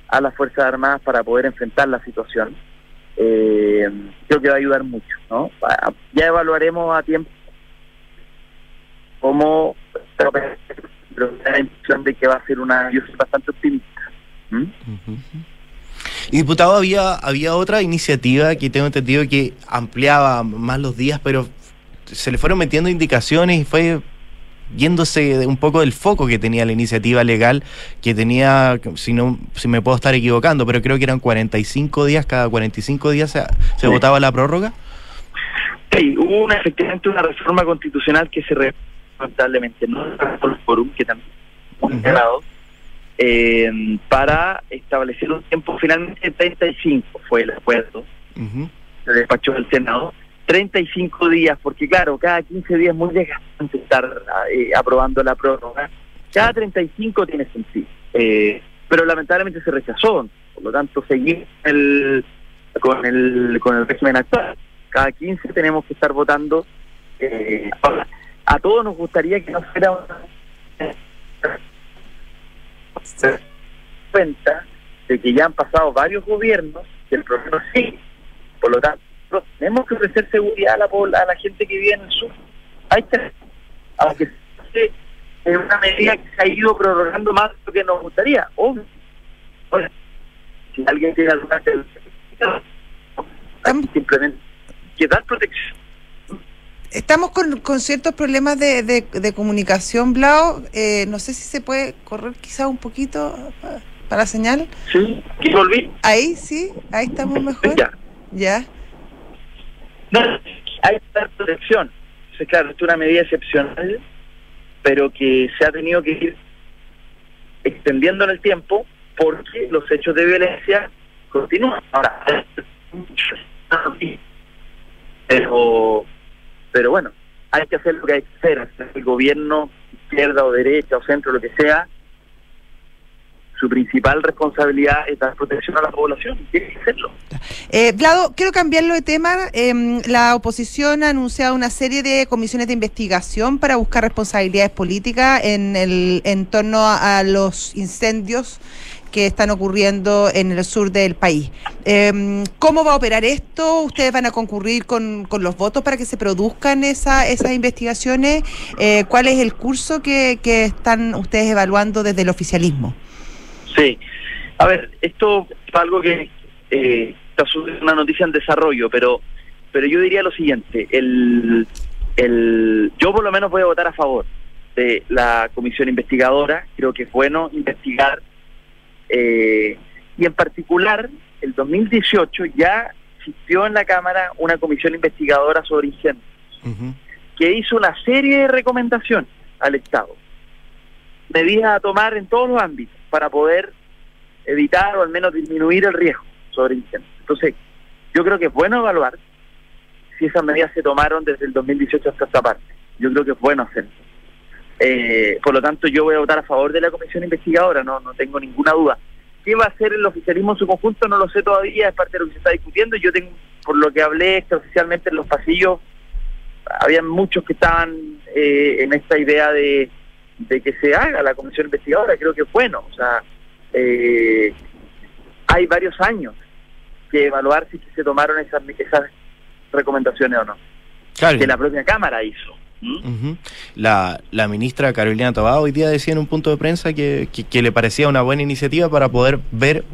Speaker 4: a las Fuerzas Armadas para poder enfrentar la situación. Eh, creo que va a ayudar mucho, ¿no? Ya evaluaremos a tiempo cómo, pero la impresión de que va a ser una, yo soy bastante optimista.
Speaker 3: Y diputado, había, había otra iniciativa que tengo entendido que ampliaba más los días, pero se le fueron metiendo indicaciones y fue yéndose un poco del foco que tenía la iniciativa legal, que tenía, si no si me puedo estar equivocando, pero creo que eran 45 días, cada 45 días se, se votaba la prórroga.
Speaker 4: Sí, hubo una, efectivamente una reforma constitucional que se lamentablemente no por el forum, que también uh eh, para establecer un tiempo finalmente 35 fue el acuerdo. Se despachó del Senado. 35 días porque claro cada 15 días es muy desgastante estar eh, aprobando la prórroga. Cada 35 tiene sentido. Eh, pero lamentablemente se rechazó. Por lo tanto seguir el, con el con el régimen actual. Cada 15 tenemos que estar votando eh, a todos nos gustaría que no fuera una se cuenta de que ya han pasado varios gobiernos y el problema sí. Por lo tanto, tenemos que ofrecer seguridad a la, a la gente que vive en el sur. Hay que, aunque es una medida que se ha ido prorrogando más de lo que nos gustaría. Obvio. si alguien tiene alguna simplemente que dar protección
Speaker 2: Estamos con, con ciertos problemas de, de, comunicación, Blau. Eh, no sé si se puede correr quizá un poquito para la señal.
Speaker 4: Sí, aquí volví.
Speaker 2: Ahí, sí, ahí estamos mejor.
Speaker 4: Ya.
Speaker 2: Ya.
Speaker 4: No, hay dar protección. Entonces, claro, es una medida excepcional, pero que se ha tenido que ir extendiendo en el tiempo porque los hechos de violencia continúan. Ahora, pero pero bueno, hay que hacer lo que hay que hacer, el gobierno, izquierda o derecha o centro, lo que sea, su principal responsabilidad es dar protección a la población, tiene que hacerlo.
Speaker 2: Eh, Vlado, quiero cambiarlo de tema. Em, la oposición ha anunciado una serie de comisiones de investigación para buscar responsabilidades políticas en, el, en torno a, los incendios que están ocurriendo en el sur del país. Em, ¿Cómo va a operar esto? ¿Ustedes van a concurrir con, con los votos para que se produzcan esa, esas investigaciones? Eh, ¿Cuál es el curso que, que están ustedes evaluando desde el oficialismo?
Speaker 4: Sí, a ver, esto es algo que eh, está una noticia en desarrollo, pero pero yo diría lo siguiente, el, el, yo por lo menos voy a votar a favor de la comisión investigadora, creo que es bueno investigar, eh, y en particular, el 2018 ya existió en la Cámara una comisión investigadora sobre incendios, que hizo una serie de recomendaciones al Estado, medidas a tomar en todos los ámbitos para poder evitar o al menos disminuir el riesgo sobre incendios. Entonces, yo creo que es bueno evaluar si esas medidas se tomaron desde el 2018 hasta esta parte. Yo creo que es bueno hacerlo. Eh, por lo tanto, yo voy a votar a favor de la comisión investigadora, no, no tengo ninguna duda. ¿Qué va a hacer el oficialismo en su conjunto? No lo sé todavía, es parte de lo que se está discutiendo. Yo tengo, por lo que hablé oficialmente en los pasillos, había muchos que estaban eh, en esta idea de de que se haga la comisión investigadora, creo que es bueno. O sea, eh, hay varios años que evaluar si se tomaron esas, esas recomendaciones o no. Que la propia Cámara hizo.
Speaker 3: La, la ministra Carolina Tobá hoy día decía en un punto de prensa que, que, le parecía una buena iniciativa para poder ver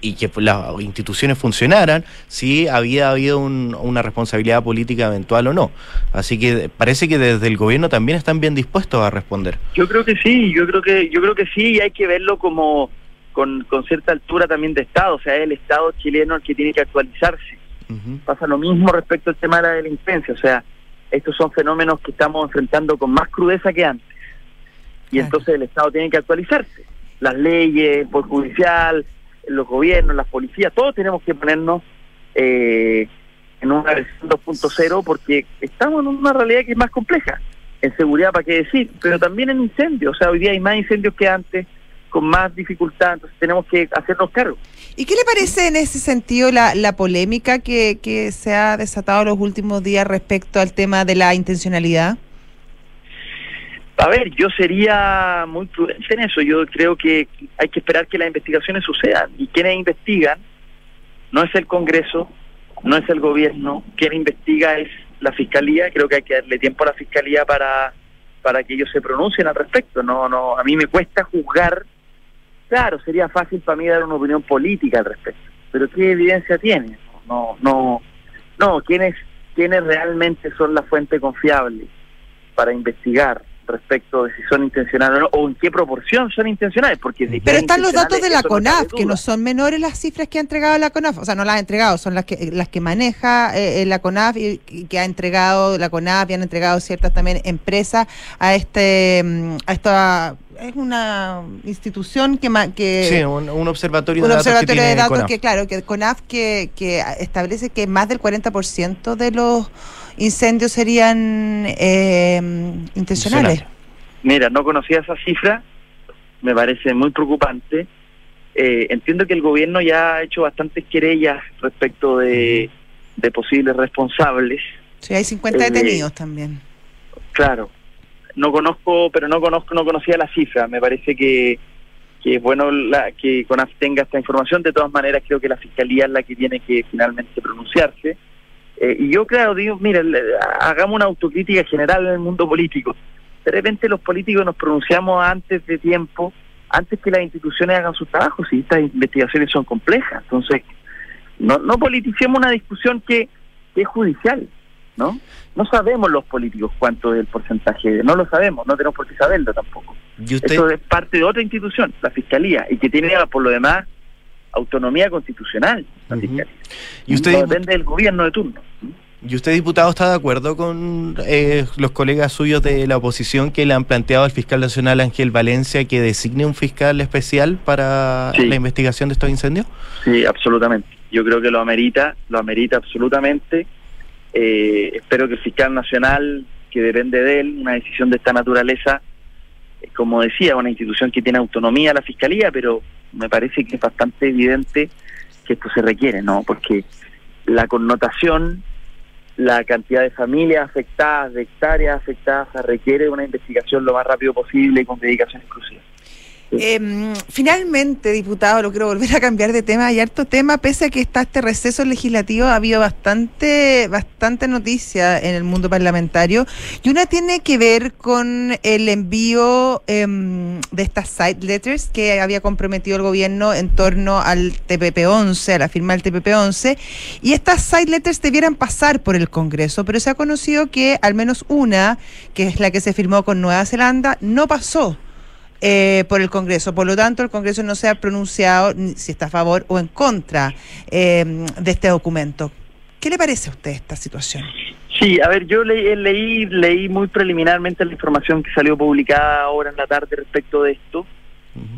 Speaker 3: y que las instituciones funcionaran si había habido una responsabilidad política eventual o no. Así que parece que desde el gobierno también están bien dispuestos a responder.
Speaker 4: Yo creo que sí, yo creo que yo creo que sí y hay que verlo como con, con cierta altura también de Estado, o sea, es el Estado chileno el que tiene que actualizarse. Pasa lo mismo respecto al tema de la delincuencia, o sea, estos son fenómenos que estamos enfrentando con más crudeza que antes. Y entonces el Estado tiene que actualizarse. Las leyes, el Poder Judicial, los gobiernos, las policías, todos tenemos que ponernos eh, en una versión 2.0 porque estamos en una realidad que es más compleja. En seguridad, ¿para qué decir? Pero también en incendios. O sea, hoy día hay más incendios que antes, con más dificultad, entonces tenemos que hacernos cargo.
Speaker 2: ¿Y qué le parece en ese sentido la, la polémica que, que se ha desatado los últimos días respecto al tema de la intencionalidad?
Speaker 4: A ver, yo sería muy prudente en eso. Yo creo que hay que esperar que las investigaciones sucedan. Y quienes investigan no es el Congreso, no es el gobierno. Quien investiga es la Fiscalía. Creo que hay que darle tiempo a la Fiscalía para, para que ellos se pronuncien al respecto. No, no, a mí me cuesta juzgar. Claro, sería fácil para mí dar una opinión política al respecto. Pero ¿qué evidencia tiene? No, no, no. ¿Quiénes, quiénes realmente son la fuente confiable para investigar? Respecto de si son intencionales o no, o en qué proporción son intencionales. porque
Speaker 2: Pero están los datos de la CONAF, que no son menores las cifras que ha entregado la CONAF, o sea, no las ha entregado, son las que las que maneja eh, eh, la CONAF y, que ha entregado la CONAF y han entregado ciertas también empresas a este mm, a esta es una institución que que
Speaker 3: sí, un, observatorio
Speaker 2: de datos observatorio que de datos que claro que CONAF que, que establece que más del 40% de los incendios serían eh, intencionales.
Speaker 4: Mira, no conocía esa cifra, me parece muy preocupante. Eh, entiendo que el gobierno ya ha hecho bastantes querellas respecto de, posibles responsables.
Speaker 2: Sí, hay 50 eh, detenidos también.
Speaker 4: Claro, no conozco, pero no conozco, no conocía la cifra. Me parece que, que es bueno la, que CONAF tenga esta información. De todas maneras, creo que la fiscalía es la que tiene que finalmente pronunciarse. Eh, y yo creo, digo, mira, hagamos una autocrítica general en el mundo político. De repente los políticos nos pronunciamos antes de tiempo, antes que las instituciones hagan su trabajo, si estas investigaciones son complejas. Entonces, no, no politicemos una discusión que, es judicial, ¿no? No sabemos los políticos cuánto es el porcentaje, no lo sabemos, no tenemos por qué saberlo tampoco. Eso es parte de otra institución, la Fiscalía, y que tiene por lo demás autonomía constitucional. Y usted depende del gobierno de turno.
Speaker 3: ¿Y usted, diputado, está de acuerdo con eh, los colegas suyos de la oposición que le han planteado al fiscal nacional Ángel Valencia que designe un fiscal especial para la investigación de estos incendios?
Speaker 4: Sí, absolutamente. Yo creo que lo amerita, lo amerita absolutamente. Eh, espero que el fiscal nacional, que depende de él, una decisión de esta naturaleza, como decía, una institución que tiene autonomía, la fiscalía, pero me parece que es bastante evidente que esto se requiere, ¿no? Porque la connotación, la cantidad de familias afectadas, de hectáreas afectadas, requiere una investigación lo más rápido posible y con dedicación exclusiva.
Speaker 2: Eh, finalmente, diputado, lo quiero volver a cambiar de tema. Hay harto tema, pese a que está este receso legislativo, ha habido bastante, bastante noticia en el mundo parlamentario. Y una tiene que ver con el envío eh, de estas side letters que había comprometido el gobierno en torno al TPP-11, a la firma del TPP-11. Y estas side letters debieran pasar por el Congreso, pero se ha conocido que al menos una, que es la que se firmó con Nueva Zelanda, no pasó eh, por el Congreso. Por lo tanto, el Congreso no se ha pronunciado si está a favor o en contra eh, de este documento. ¿Qué le parece a usted esta situación?
Speaker 4: Sí, a ver, yo leí, leí, leí muy preliminarmente la información que salió publicada ahora en la tarde respecto de esto.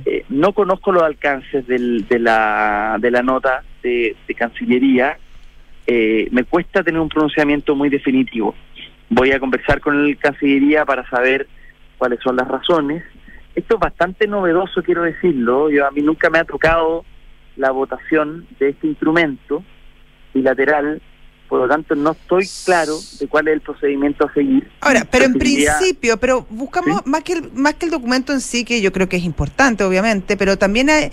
Speaker 4: eh, no conozco los alcances del, de, la, de la nota de, de Cancillería. Eh, me cuesta tener un pronunciamiento muy definitivo. Voy a conversar con el Cancillería para saber cuáles son las razones esto es bastante novedoso, quiero decirlo. Yo a mí nunca me ha tocado la votación de este instrumento bilateral, por lo tanto no estoy claro de cuál es el procedimiento a seguir.
Speaker 2: Ahora, pero en principio, pero buscamos ¿Sí? más que el, más que el documento en sí, que yo creo que es importante, obviamente, pero también hay,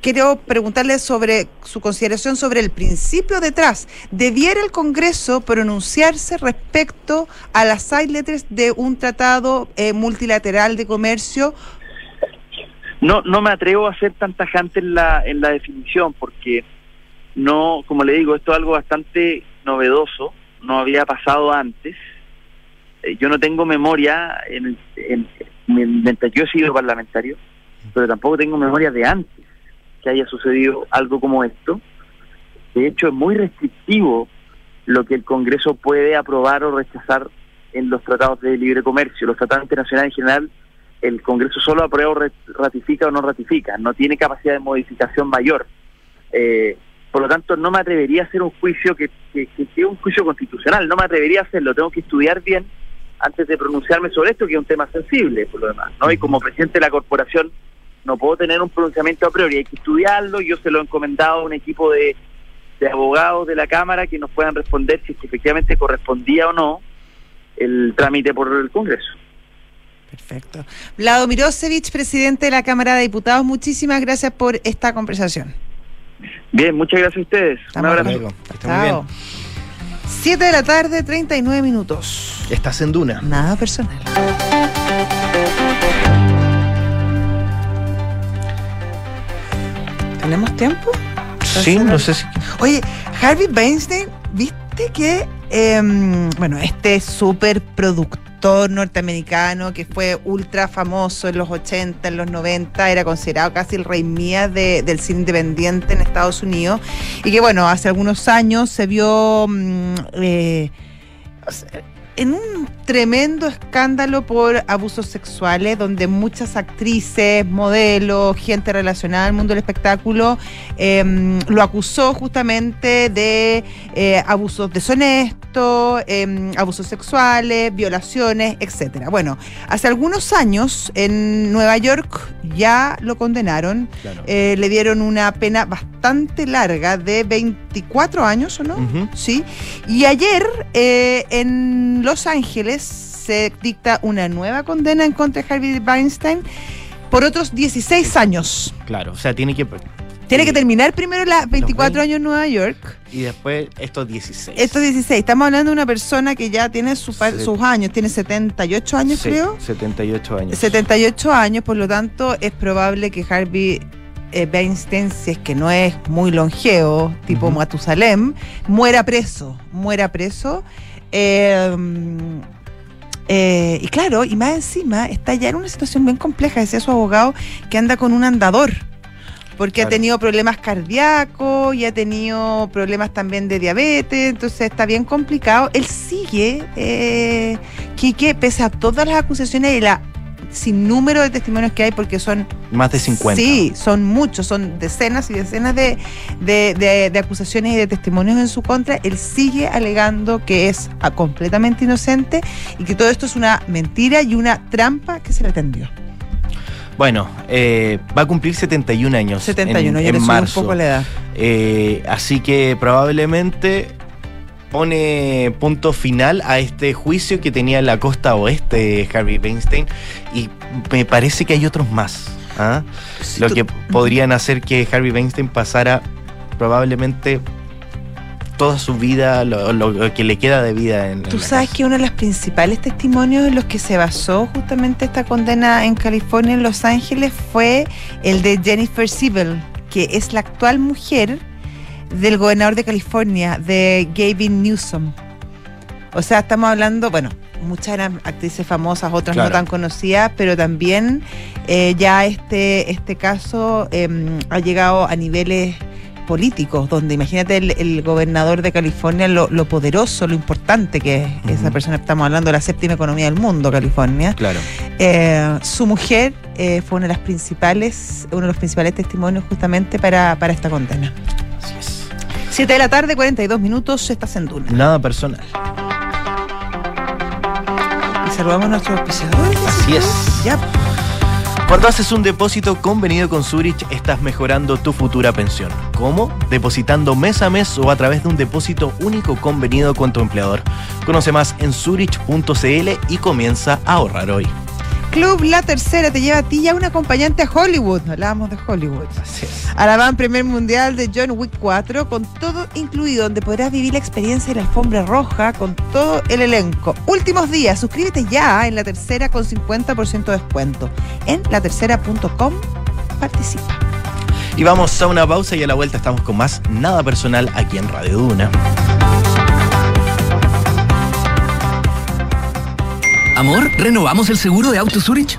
Speaker 2: quiero preguntarle sobre su consideración sobre el principio detrás. ¿Debiera el Congreso pronunciarse respecto a las side letters de un tratado eh, multilateral de comercio?
Speaker 4: No, no me atrevo a ser tan tajante en la, en la definición, porque no, como le digo, esto es algo bastante novedoso, no había pasado antes. Eh, yo no tengo memoria en, en, en, mientras yo he sido parlamentario, pero tampoco tengo memoria de antes que haya sucedido algo como esto. De hecho, es muy restrictivo lo que el Congreso puede aprobar o rechazar en los tratados de libre comercio. Los tratados internacionales en general, el Congreso solo aprueba o ratifica o no ratifica, no tiene capacidad de modificación mayor. Eh, por lo tanto, no me atrevería a hacer un juicio que, que, que, un juicio constitucional, no me atrevería a hacerlo, tengo que estudiar bien antes de pronunciarme sobre esto, que es un tema sensible, por lo demás, ¿no? Y como presidente de la corporación no puedo tener un pronunciamiento a priori, hay que estudiarlo, yo se lo he encomendado a un equipo de, de abogados de la Cámara que nos puedan responder si es que efectivamente correspondía o no el trámite por el Congreso.
Speaker 2: Perfecto. Vlado Mirosevich, presidente de la Cámara de Diputados, muchísimas gracias por esta conversación.
Speaker 4: Bien, muchas gracias a ustedes.
Speaker 2: Estamos Un abrazo. Chao. 7 de la tarde, 39 minutos.
Speaker 3: Estás en Duna.
Speaker 2: Nada personal. ¿Tenemos tiempo?
Speaker 3: Sí, no sé si.
Speaker 2: Oye, Harvey Weinstein, ¿viste que, eh, bueno, este súper norteamericano que fue ultra famoso en los 80, en los 90, era considerado casi el rey mía de, del cine independiente en Estados Unidos, y que, bueno, hace algunos años se vio. Eh, en un tremendo escándalo por abusos sexuales, donde muchas actrices, modelos, gente relacionada al mundo del espectáculo, eh, lo acusó justamente de eh, abusos deshonestos, eh, abusos sexuales, violaciones, etcétera. Bueno, hace algunos años en Nueva York ya lo condenaron, claro. le dieron una pena bastante larga de 24 años, ¿o no? Uh -huh. Sí. Y ayer en Los Ángeles se dicta una nueva condena en contra de Harvey Weinstein por otros 16 años.
Speaker 3: Claro, o sea, tiene que
Speaker 2: tiene que terminar primero las 24 años en Nueva York.
Speaker 3: Y después estos 16.
Speaker 2: Estos 16. Estamos hablando de una persona que ya tiene su, sus años, tiene 78 años,
Speaker 3: sí,
Speaker 2: creo.
Speaker 3: 78 años.
Speaker 2: 78 años, por lo tanto, es probable que Harvey eh, Weinstein, si es que no es muy longevo, tipo uh -huh. Matusalem, muera preso. Muera preso. Eh, eh, y claro, y más encima está ya en una situación bien compleja, decía su abogado, que anda con un andador, porque claro. ha tenido problemas cardíacos y ha tenido problemas también de diabetes, entonces está bien complicado. Él sigue, eh, Quique, pese a todas las acusaciones y la sin número de testimonios que hay porque son
Speaker 3: más de 50
Speaker 2: sí son muchos son decenas y decenas de, de, de, de, acusaciones y de testimonios en su contra él sigue alegando que es completamente inocente y que todo esto es una mentira y una trampa que se le tendió
Speaker 3: Bueno, eh, va a cumplir 71 años.
Speaker 2: 71, en, en marzo. un poco la edad.
Speaker 3: Eh, así que probablemente pone punto final a este juicio que tenía en la costa oeste Harvey Weinstein y me parece que hay otros más. ¿ah? Lo que podrían hacer que Harvey Weinstein pasara probablemente toda su vida, lo, que le queda de vida en.
Speaker 2: Tú sabes que uno de los principales testimonios en los que se basó justamente esta condena en California, en Los Ángeles, fue el de Jennifer Siebel, que es la actual mujer del gobernador de California, de Gavin Newsom. O sea, estamos hablando, bueno, muchas eran actrices famosas, otras no tan conocidas, pero también eh, ya este, este caso em, ha llegado a niveles políticos, donde imagínate el, gobernador de California, lo, poderoso, lo importante que es esa persona, estamos hablando de la séptima economía del mundo, California.
Speaker 3: Claro.
Speaker 2: Eh, su mujer eh, fue una de las principales, uno de los principales testimonios justamente para, para esta condena. Así es. Siete de la tarde, 42 minutos, estás en Duna.
Speaker 3: Nada personal.
Speaker 2: Y saludamos a nuestros auspiciadores.
Speaker 3: Así es. Ya. Cuando haces un depósito convenido con Zurich, estás mejorando tu futura pensión. ¿Cómo? Depositando mes a mes o a través de un depósito único convenido con tu empleador. Conoce más en zurich.cl y comienza a ahorrar hoy.
Speaker 2: Club La Tercera te lleva a ti ya un acompañante a Hollywood. Hablábamos de Hollywood. Así A la van Premier Mundial de John Wick 4 con todo incluido, donde podrás vivir la experiencia de la alfombra roja con todo el elenco. Últimos días, suscríbete ya en La Tercera con 50% de descuento. En latercera.com participa.
Speaker 3: Y vamos a una pausa y a la vuelta estamos con más Nada Personal aquí en Radio Duna.
Speaker 5: Amor, ¿renovamos el seguro de Auto Zurich?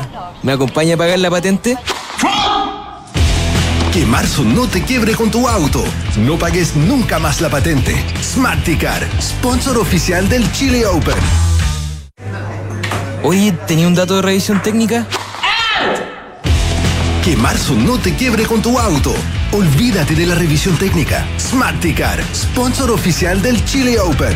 Speaker 5: ¿me acompaña a pagar la patente?
Speaker 6: Que marzo no te quiebre con tu auto. No pagues nunca más la patente. Smarticar, sponsor oficial del Chile Open.
Speaker 5: Oye, ¿tenía un dato de revisión técnica?
Speaker 6: Que marzo no te quiebre con tu auto. Olvídate de la revisión técnica. Smarticar, sponsor oficial del Chile Open.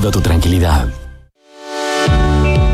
Speaker 7: tu tranquilidad.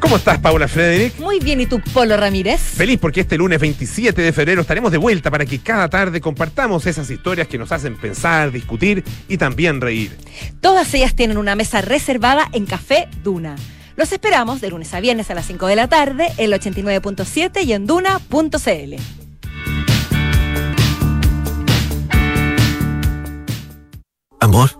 Speaker 8: ¿Cómo estás, Paula Frederick?
Speaker 9: Muy bien, ¿y tú, Polo Ramírez?
Speaker 8: Feliz porque este lunes 27 de febrero estaremos de vuelta para que cada tarde compartamos esas historias que nos hacen pensar, discutir y también reír.
Speaker 9: Todas ellas tienen una mesa reservada en Café Duna. Los esperamos de lunes a viernes a las 5 de la tarde en el 89.7 y en duna.cl.
Speaker 7: Amor.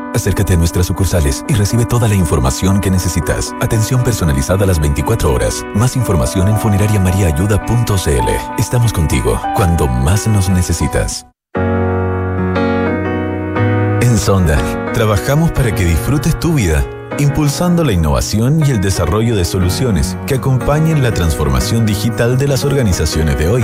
Speaker 7: Acércate a nuestras sucursales y recibe toda la información que necesitas. Atención personalizada a las 24 horas. Más información en funerariamariaayuda.cl. Estamos contigo cuando más nos necesitas.
Speaker 10: En Sonda, trabajamos para que disfrutes tu vida, impulsando la innovación y el desarrollo de soluciones que acompañen la transformación digital de las organizaciones de hoy.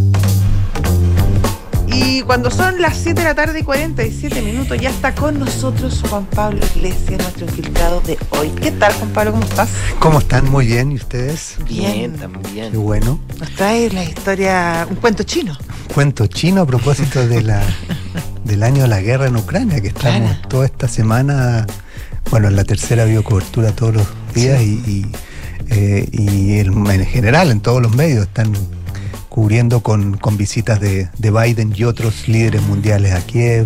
Speaker 2: Y cuando son las 7 de la tarde y 47 minutos, ya está con nosotros Juan Pablo Iglesias, nuestro infiltrado de hoy. ¿Qué tal, Juan Pablo? ¿Cómo estás?
Speaker 11: ¿Cómo están? Muy bien. ¿Y ustedes?
Speaker 3: Bien, también.
Speaker 11: Qué bueno.
Speaker 2: Nos trae la historia, un cuento chino.
Speaker 11: Un cuento chino a propósito de la, (laughs) del año de la guerra en Ucrania, que estamos toda esta semana, bueno, en la tercera biocobertura todos los días y, y, eh, y el- en general en todos los medios están cubriendo con, con visitas de, de Biden y otros líderes mundiales a Kiev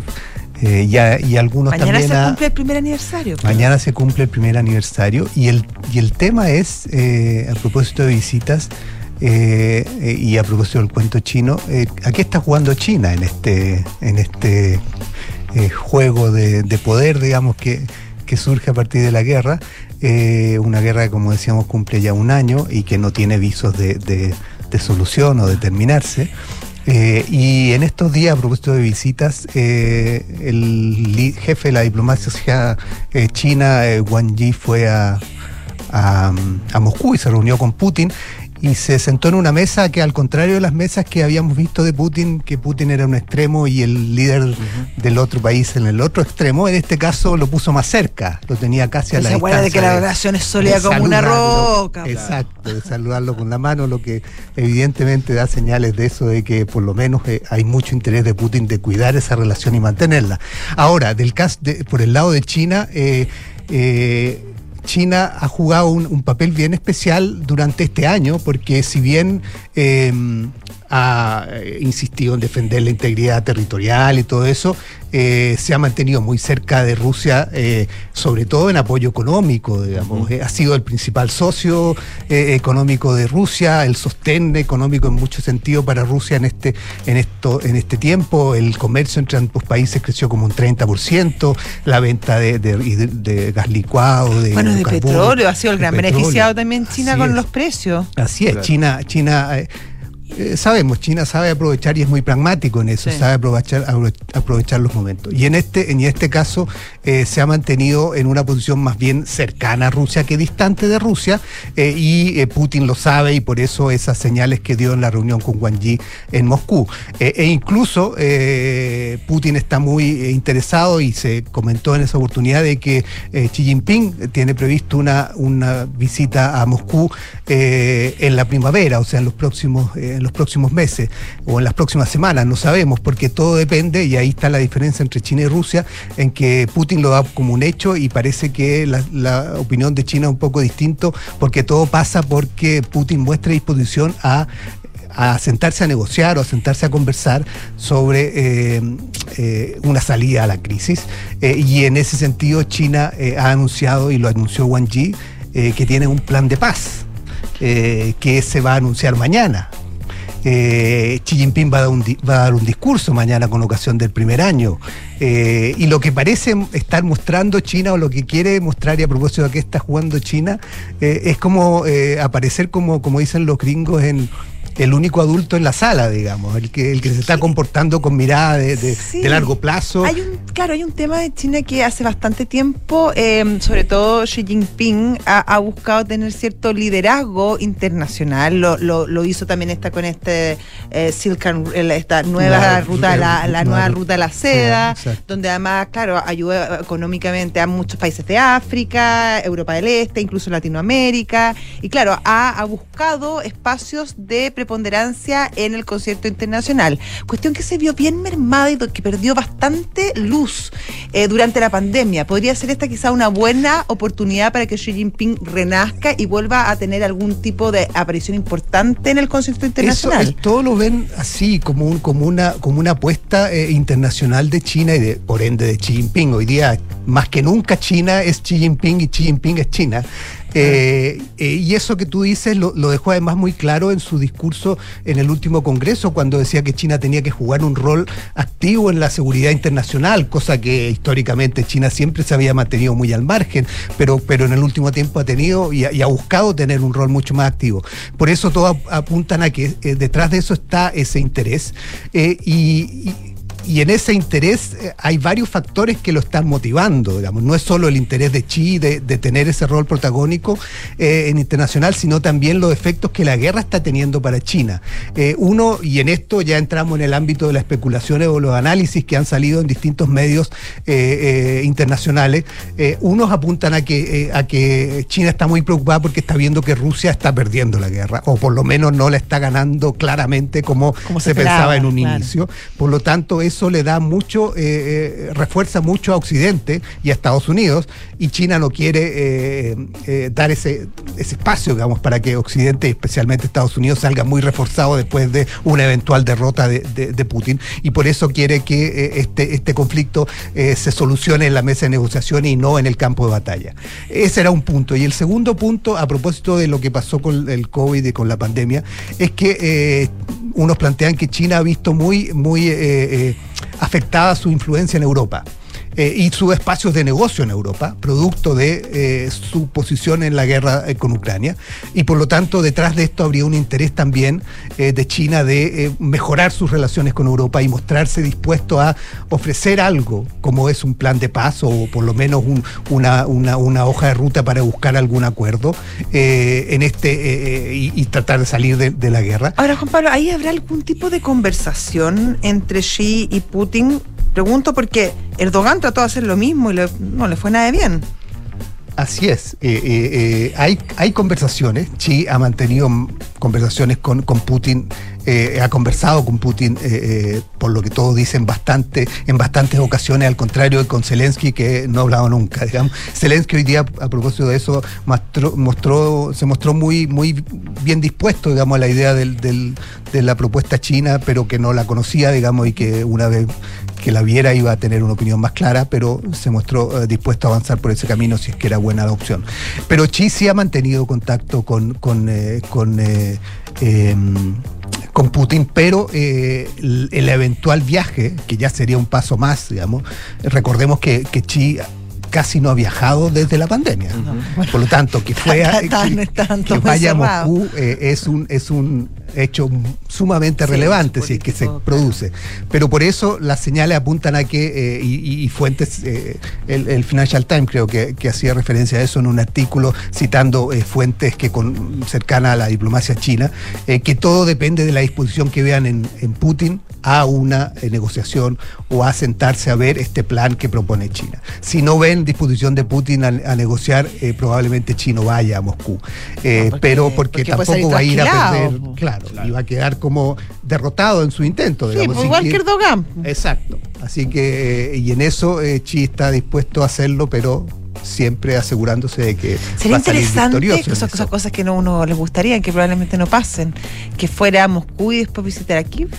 Speaker 11: eh, y, a- y algunos
Speaker 2: Mañana
Speaker 11: también
Speaker 2: se
Speaker 11: a-
Speaker 2: cumple el primer aniversario.
Speaker 11: Mañana se cumple el primer aniversario y el, y el tema es, eh, a propósito de visitas eh, y a propósito del cuento chino, ¿a qué está jugando China en este, en este juego de, de poder, digamos, que, que surge a partir de la guerra? Una guerra que, como decíamos, cumple ya un año y que no tiene visos de, de- de solución o de terminarse. Eh, y en estos días, a propósito de visitas, eh, el jefe de la diplomacia eh, china, Wang Yi, fue a, a Moscú y se reunió con Putin y se sentó en una mesa que al contrario de las mesas que habíamos visto de Putin, que Putin era un extremo y el líder del otro país en el otro extremo, en este caso lo puso más cerca, lo tenía casi a la
Speaker 2: Se acuerda de que
Speaker 11: distancia
Speaker 2: la relación es sólida como una roca.
Speaker 11: Exacto, de saludarlo con la mano, lo que evidentemente da señales de eso, de que por lo menos eh, hay mucho interés de Putin de cuidar esa relación y mantenerla. Ahora, del caso de- por el lado de China, eh, eh, China ha jugado un, papel bien especial durante este año, porque si bien eh, ha eh, insistido en defender la integridad territorial y todo eso, eh, se ha mantenido muy cerca de Rusia, eh, sobre todo en apoyo económico, digamos. Ha sido el principal socio eh, económico de Rusia, el sostén económico en mucho sentido para Rusia en este, en esto, en este tiempo. El comercio entre ambos países creció como un 30%, la venta de, de- y de- de gas licuado, de
Speaker 2: Bueno, de petróleo, ha sido el gran
Speaker 11: petróleo.
Speaker 2: beneficiado también China
Speaker 11: Así
Speaker 2: con
Speaker 11: es.
Speaker 2: los precios.
Speaker 11: Así es,
Speaker 2: Claro.
Speaker 11: China, China eh, sabemos, China sabe aprovechar y es muy pragmático en eso,
Speaker 2: Sí.
Speaker 11: sabe aprovechar, apro- aprovechar los momentos. Y en este, en este caso eh, se ha mantenido en una posición más bien cercana a Rusia que distante de Rusia, eh, y Putin lo sabe y por eso esas señales que dio en la reunión con Wang Yi en Moscú. E incluso Putin está muy interesado y se comentó en esa oportunidad de que Xi Jinping tiene previsto una, una visita a Moscú en la primavera, o sea, en los próximos, en los próximos meses o en las próximas semanas, no sabemos, porque todo depende, y ahí está la diferencia entre China y Rusia, en que Putin lo da como un hecho y parece que la, opinión de China es un poco distinto, porque todo pasa porque Putin muestra disposición a a sentarse a negociar o a sentarse a conversar sobre eh, eh, una salida a la crisis. Eh, y en ese sentido China ha anunciado, y lo anunció Wang Yi, que tiene un plan de paz, que se va a anunciar mañana. Eh, Xi Jinping va a, dar un, discurso mañana con ocasión del primer año. Eh, y lo que parece estar mostrando China o lo que quiere mostrar y a propósito de qué está jugando China eh, es como eh, aparecer como dicen los gringos en el único adulto en la sala, digamos, el que, el que se está comportando con mirada de, de-
Speaker 2: Sí.
Speaker 11: de largo plazo.
Speaker 2: Hay un, claro, hay un tema de China que hace bastante tiempo, eh, sobre todo Xi Jinping, ha, ha buscado tener cierto liderazgo internacional. Lo, lo, lo hizo también esta con este eh, Silk and- el- esta nueva
Speaker 11: La-
Speaker 2: ruta, la, la nueva ruta de la seda,
Speaker 11: exacto.
Speaker 2: donde además, claro, ayuda económicamente a muchos países de África, Europa del Este, incluso Latinoamérica. Y claro, ha, ha buscado espacios de preponderancia en el concierto internacional. Cuestión que se vio bien mermada y que perdió bastante luz eh, durante la pandemia. ¿Podría ser esta quizá una buena oportunidad para que Xi Jinping renazca y vuelva a tener algún tipo de aparición importante en el concierto
Speaker 11: Eso,
Speaker 2: internacional?
Speaker 11: es- todos lo ven así, como, un, como, una, como una apuesta eh, internacional de China y de, por ende de Xi Jinping. Hoy día, más que nunca, China es Xi Jinping y Xi Jinping es China. Eh, eh, y eso que tú dices lo, dejó además muy claro en su discurso en el último Congreso, cuando decía que China tenía que jugar un rol activo en la seguridad internacional, cosa que históricamente China siempre se había mantenido muy al margen, pero, pero en el último tiempo ha tenido y ha, buscado tener un rol mucho más activo. Por eso todos apuntan a que eh, detrás de eso está ese interés. Y y en ese interés eh, hay varios factores que lo están motivando, digamos. No es solo el interés de Chi de, de tener ese rol protagónico eh, en internacional, sino también los efectos que la guerra está teniendo para China. Eh, uno, y en esto ya entramos en el ámbito de las especulaciones o los análisis que han salido en distintos medios eh, internacionales, unos apuntan a que, a que China está muy preocupada porque está viendo que Rusia está perdiendo la guerra, o por lo menos no la está ganando claramente como, como se, se pensaba en un claro. inicio. Por lo tanto, es eso le da mucho, eh, eh, refuerza mucho a Occidente y a Estados Unidos, y China no quiere eh, dar ese, ese espacio, digamos, para que Occidente, especialmente Estados Unidos, salga muy reforzado después de una eventual derrota de, de, Putin, y por eso quiere que este, este conflicto se solucione en la mesa de negociación y no en el campo de batalla. Ese era un punto. Y el segundo punto, a propósito de lo que pasó con el COVID y con la pandemia, es que unos plantean que China ha visto muy, muy afectada su influencia en Europa. Eh, y sus espacios de negocio en Europa, producto de eh, su posición en la guerra eh, con Ucrania. Y por lo tanto, detrás de esto habría un interés también eh, de China de mejorar sus relaciones con Europa y mostrarse dispuesto a ofrecer algo, como es un plan de paz o por lo menos un, una, una, una, hoja de ruta para buscar algún acuerdo en este y, y, tratar de salir de, de la guerra.
Speaker 2: Ahora, Juan Pablo, ¿ahí habrá algún tipo de conversación entre Xi y Putin Pregunto porque Erdogan trató de hacer lo mismo y no le fue nada de bien.
Speaker 11: Así es. Eh, eh, eh, hay, hay conversaciones. Xi ha mantenido conversaciones con, con Putin, ha conversado con Putin, por lo que todos dicen, bastante, en bastantes ocasiones, al contrario de con Zelensky, que no ha hablado nunca. (laughs) Digamos. Zelensky hoy día, a propósito de eso, mostró, se mostró muy, muy bien dispuesto digamos, a la idea de la propuesta china, pero que no la conocía, digamos, y que una vez que la viera iba a tener una opinión más clara, pero se mostró eh, dispuesto a avanzar por ese camino si es que era buena la opción. Pero Xi sí ha mantenido contacto con, con, eh, con, eh, con Putin, pero el, el, eventual viaje, que ya sería un paso más, digamos, recordemos que, que Xi casi no ha viajado desde la pandemia. Uh -huh. Por lo tanto, que fue (laughs) que, que vaya a Moscú eh, es un es un hecho sumamente sí, relevante si es que se produce. Pero por eso las señales apuntan a que, eh, y, y, fuentes, eh, el, el, Financial Times creo que, que, hacía referencia a eso en un artículo citando eh, fuentes que con, cercanas a la diplomacia china, que todo depende de la disposición que vean en, en Putin a una negociación o a sentarse a ver este plan que propone China. Si no ven disposición de Putin a, a negociar, probablemente Chino vaya a Moscú. No, porque, pero porque, porque tampoco va a ir a perder, claro, claro, y va a quedar como derrotado en su intento.
Speaker 2: Digamos. Sí, igual que Erdogan.
Speaker 11: Exacto. Así que, y en eso eh, Xi está dispuesto a hacerlo, pero siempre asegurándose de que
Speaker 2: sería va a salir interesante cosas, cosas, cosas que no uno les gustaría que probablemente no pasen que fuera a Moscú y después visitar a Kiev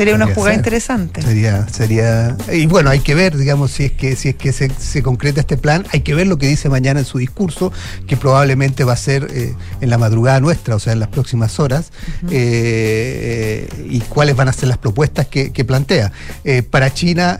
Speaker 2: Sería una jugada ser. interesante.
Speaker 11: Sería, sería. Y bueno, hay que ver, digamos, si es que, si es que se, se, concreta este plan, hay que ver lo que dice mañana en su discurso, que probablemente va a ser eh, en la madrugada nuestra, o sea, en las próximas horas, uh -huh. eh, y cuáles van a ser las propuestas que, que plantea. Eh, para China,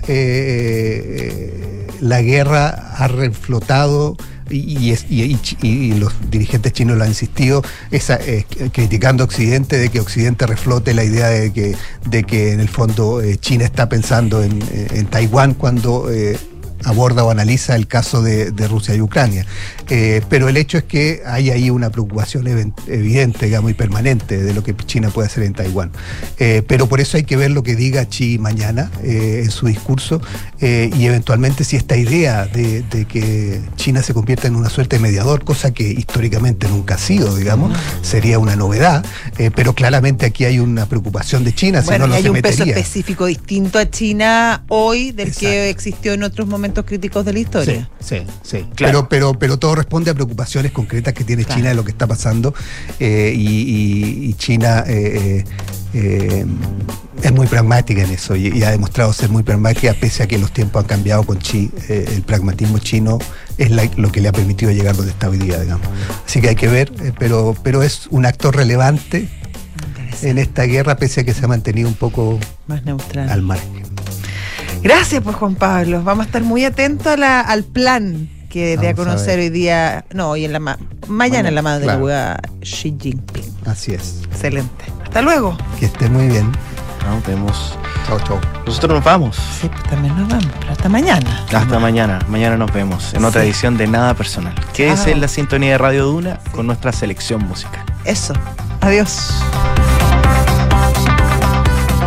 Speaker 11: la guerra ha reflotado y, los dirigentes chinos lo han insistido, eh, criticando Occidente, de que Occidente reflote la idea de que, de que en el fondo eh, China está pensando en, en Taiwán cuando eh, aborda o analiza el caso de, de Rusia y Ucrania. Eh, pero el hecho es que hay ahí una preocupación evidente, digamos, y permanente de lo que China puede hacer en Taiwán. Eh, pero por eso hay que ver lo que diga Xi mañana eh, en su discurso y eventualmente si esta idea de, de, que China se convierta en una suerte de mediador, cosa que históricamente nunca ha sido, digamos, sería una novedad. pero claramente aquí hay una preocupación de China,
Speaker 2: bueno,
Speaker 11: si no, no
Speaker 2: hay
Speaker 11: se
Speaker 2: un
Speaker 11: metería.
Speaker 2: peso específico distinto a China hoy del Exacto. que existió en otros momentos críticos de la historia.
Speaker 11: Sí, sí, sí. Claro. Pero, pero, pero todo responde a preocupaciones concretas que tiene claro. China de lo que está pasando eh, y, y, y, China eh, eh, es muy pragmática en eso y, y, ha demostrado ser muy pragmática pese a que los tiempos han cambiado con Xi, el pragmatismo chino es lo que le ha permitido llegar donde está hoy día, digamos. Así que hay que ver, eh, pero, pero es un actor relevante en esta guerra, pese a que se ha mantenido un poco
Speaker 2: más neutral
Speaker 11: al margen.
Speaker 2: Gracias, pues Juan Pablo. Vamos a estar muy atentos al plan que de a conocer hoy día, no, hoy en la mañana en la madre de la Xi Jinping.
Speaker 11: Así es.
Speaker 2: Excelente. Hasta luego.
Speaker 11: Que esté muy bien.
Speaker 3: Nos vemos.
Speaker 11: Chao, chao.
Speaker 3: Nosotros nos vamos.
Speaker 2: Sí, pues también nos vamos, pero hasta mañana.
Speaker 3: Hasta mañana. Mañana nos vemos en otra edición de Nada Personal. Quédese en la sintonía de Radio Duna con nuestra selección musical.
Speaker 2: Eso. Adiós.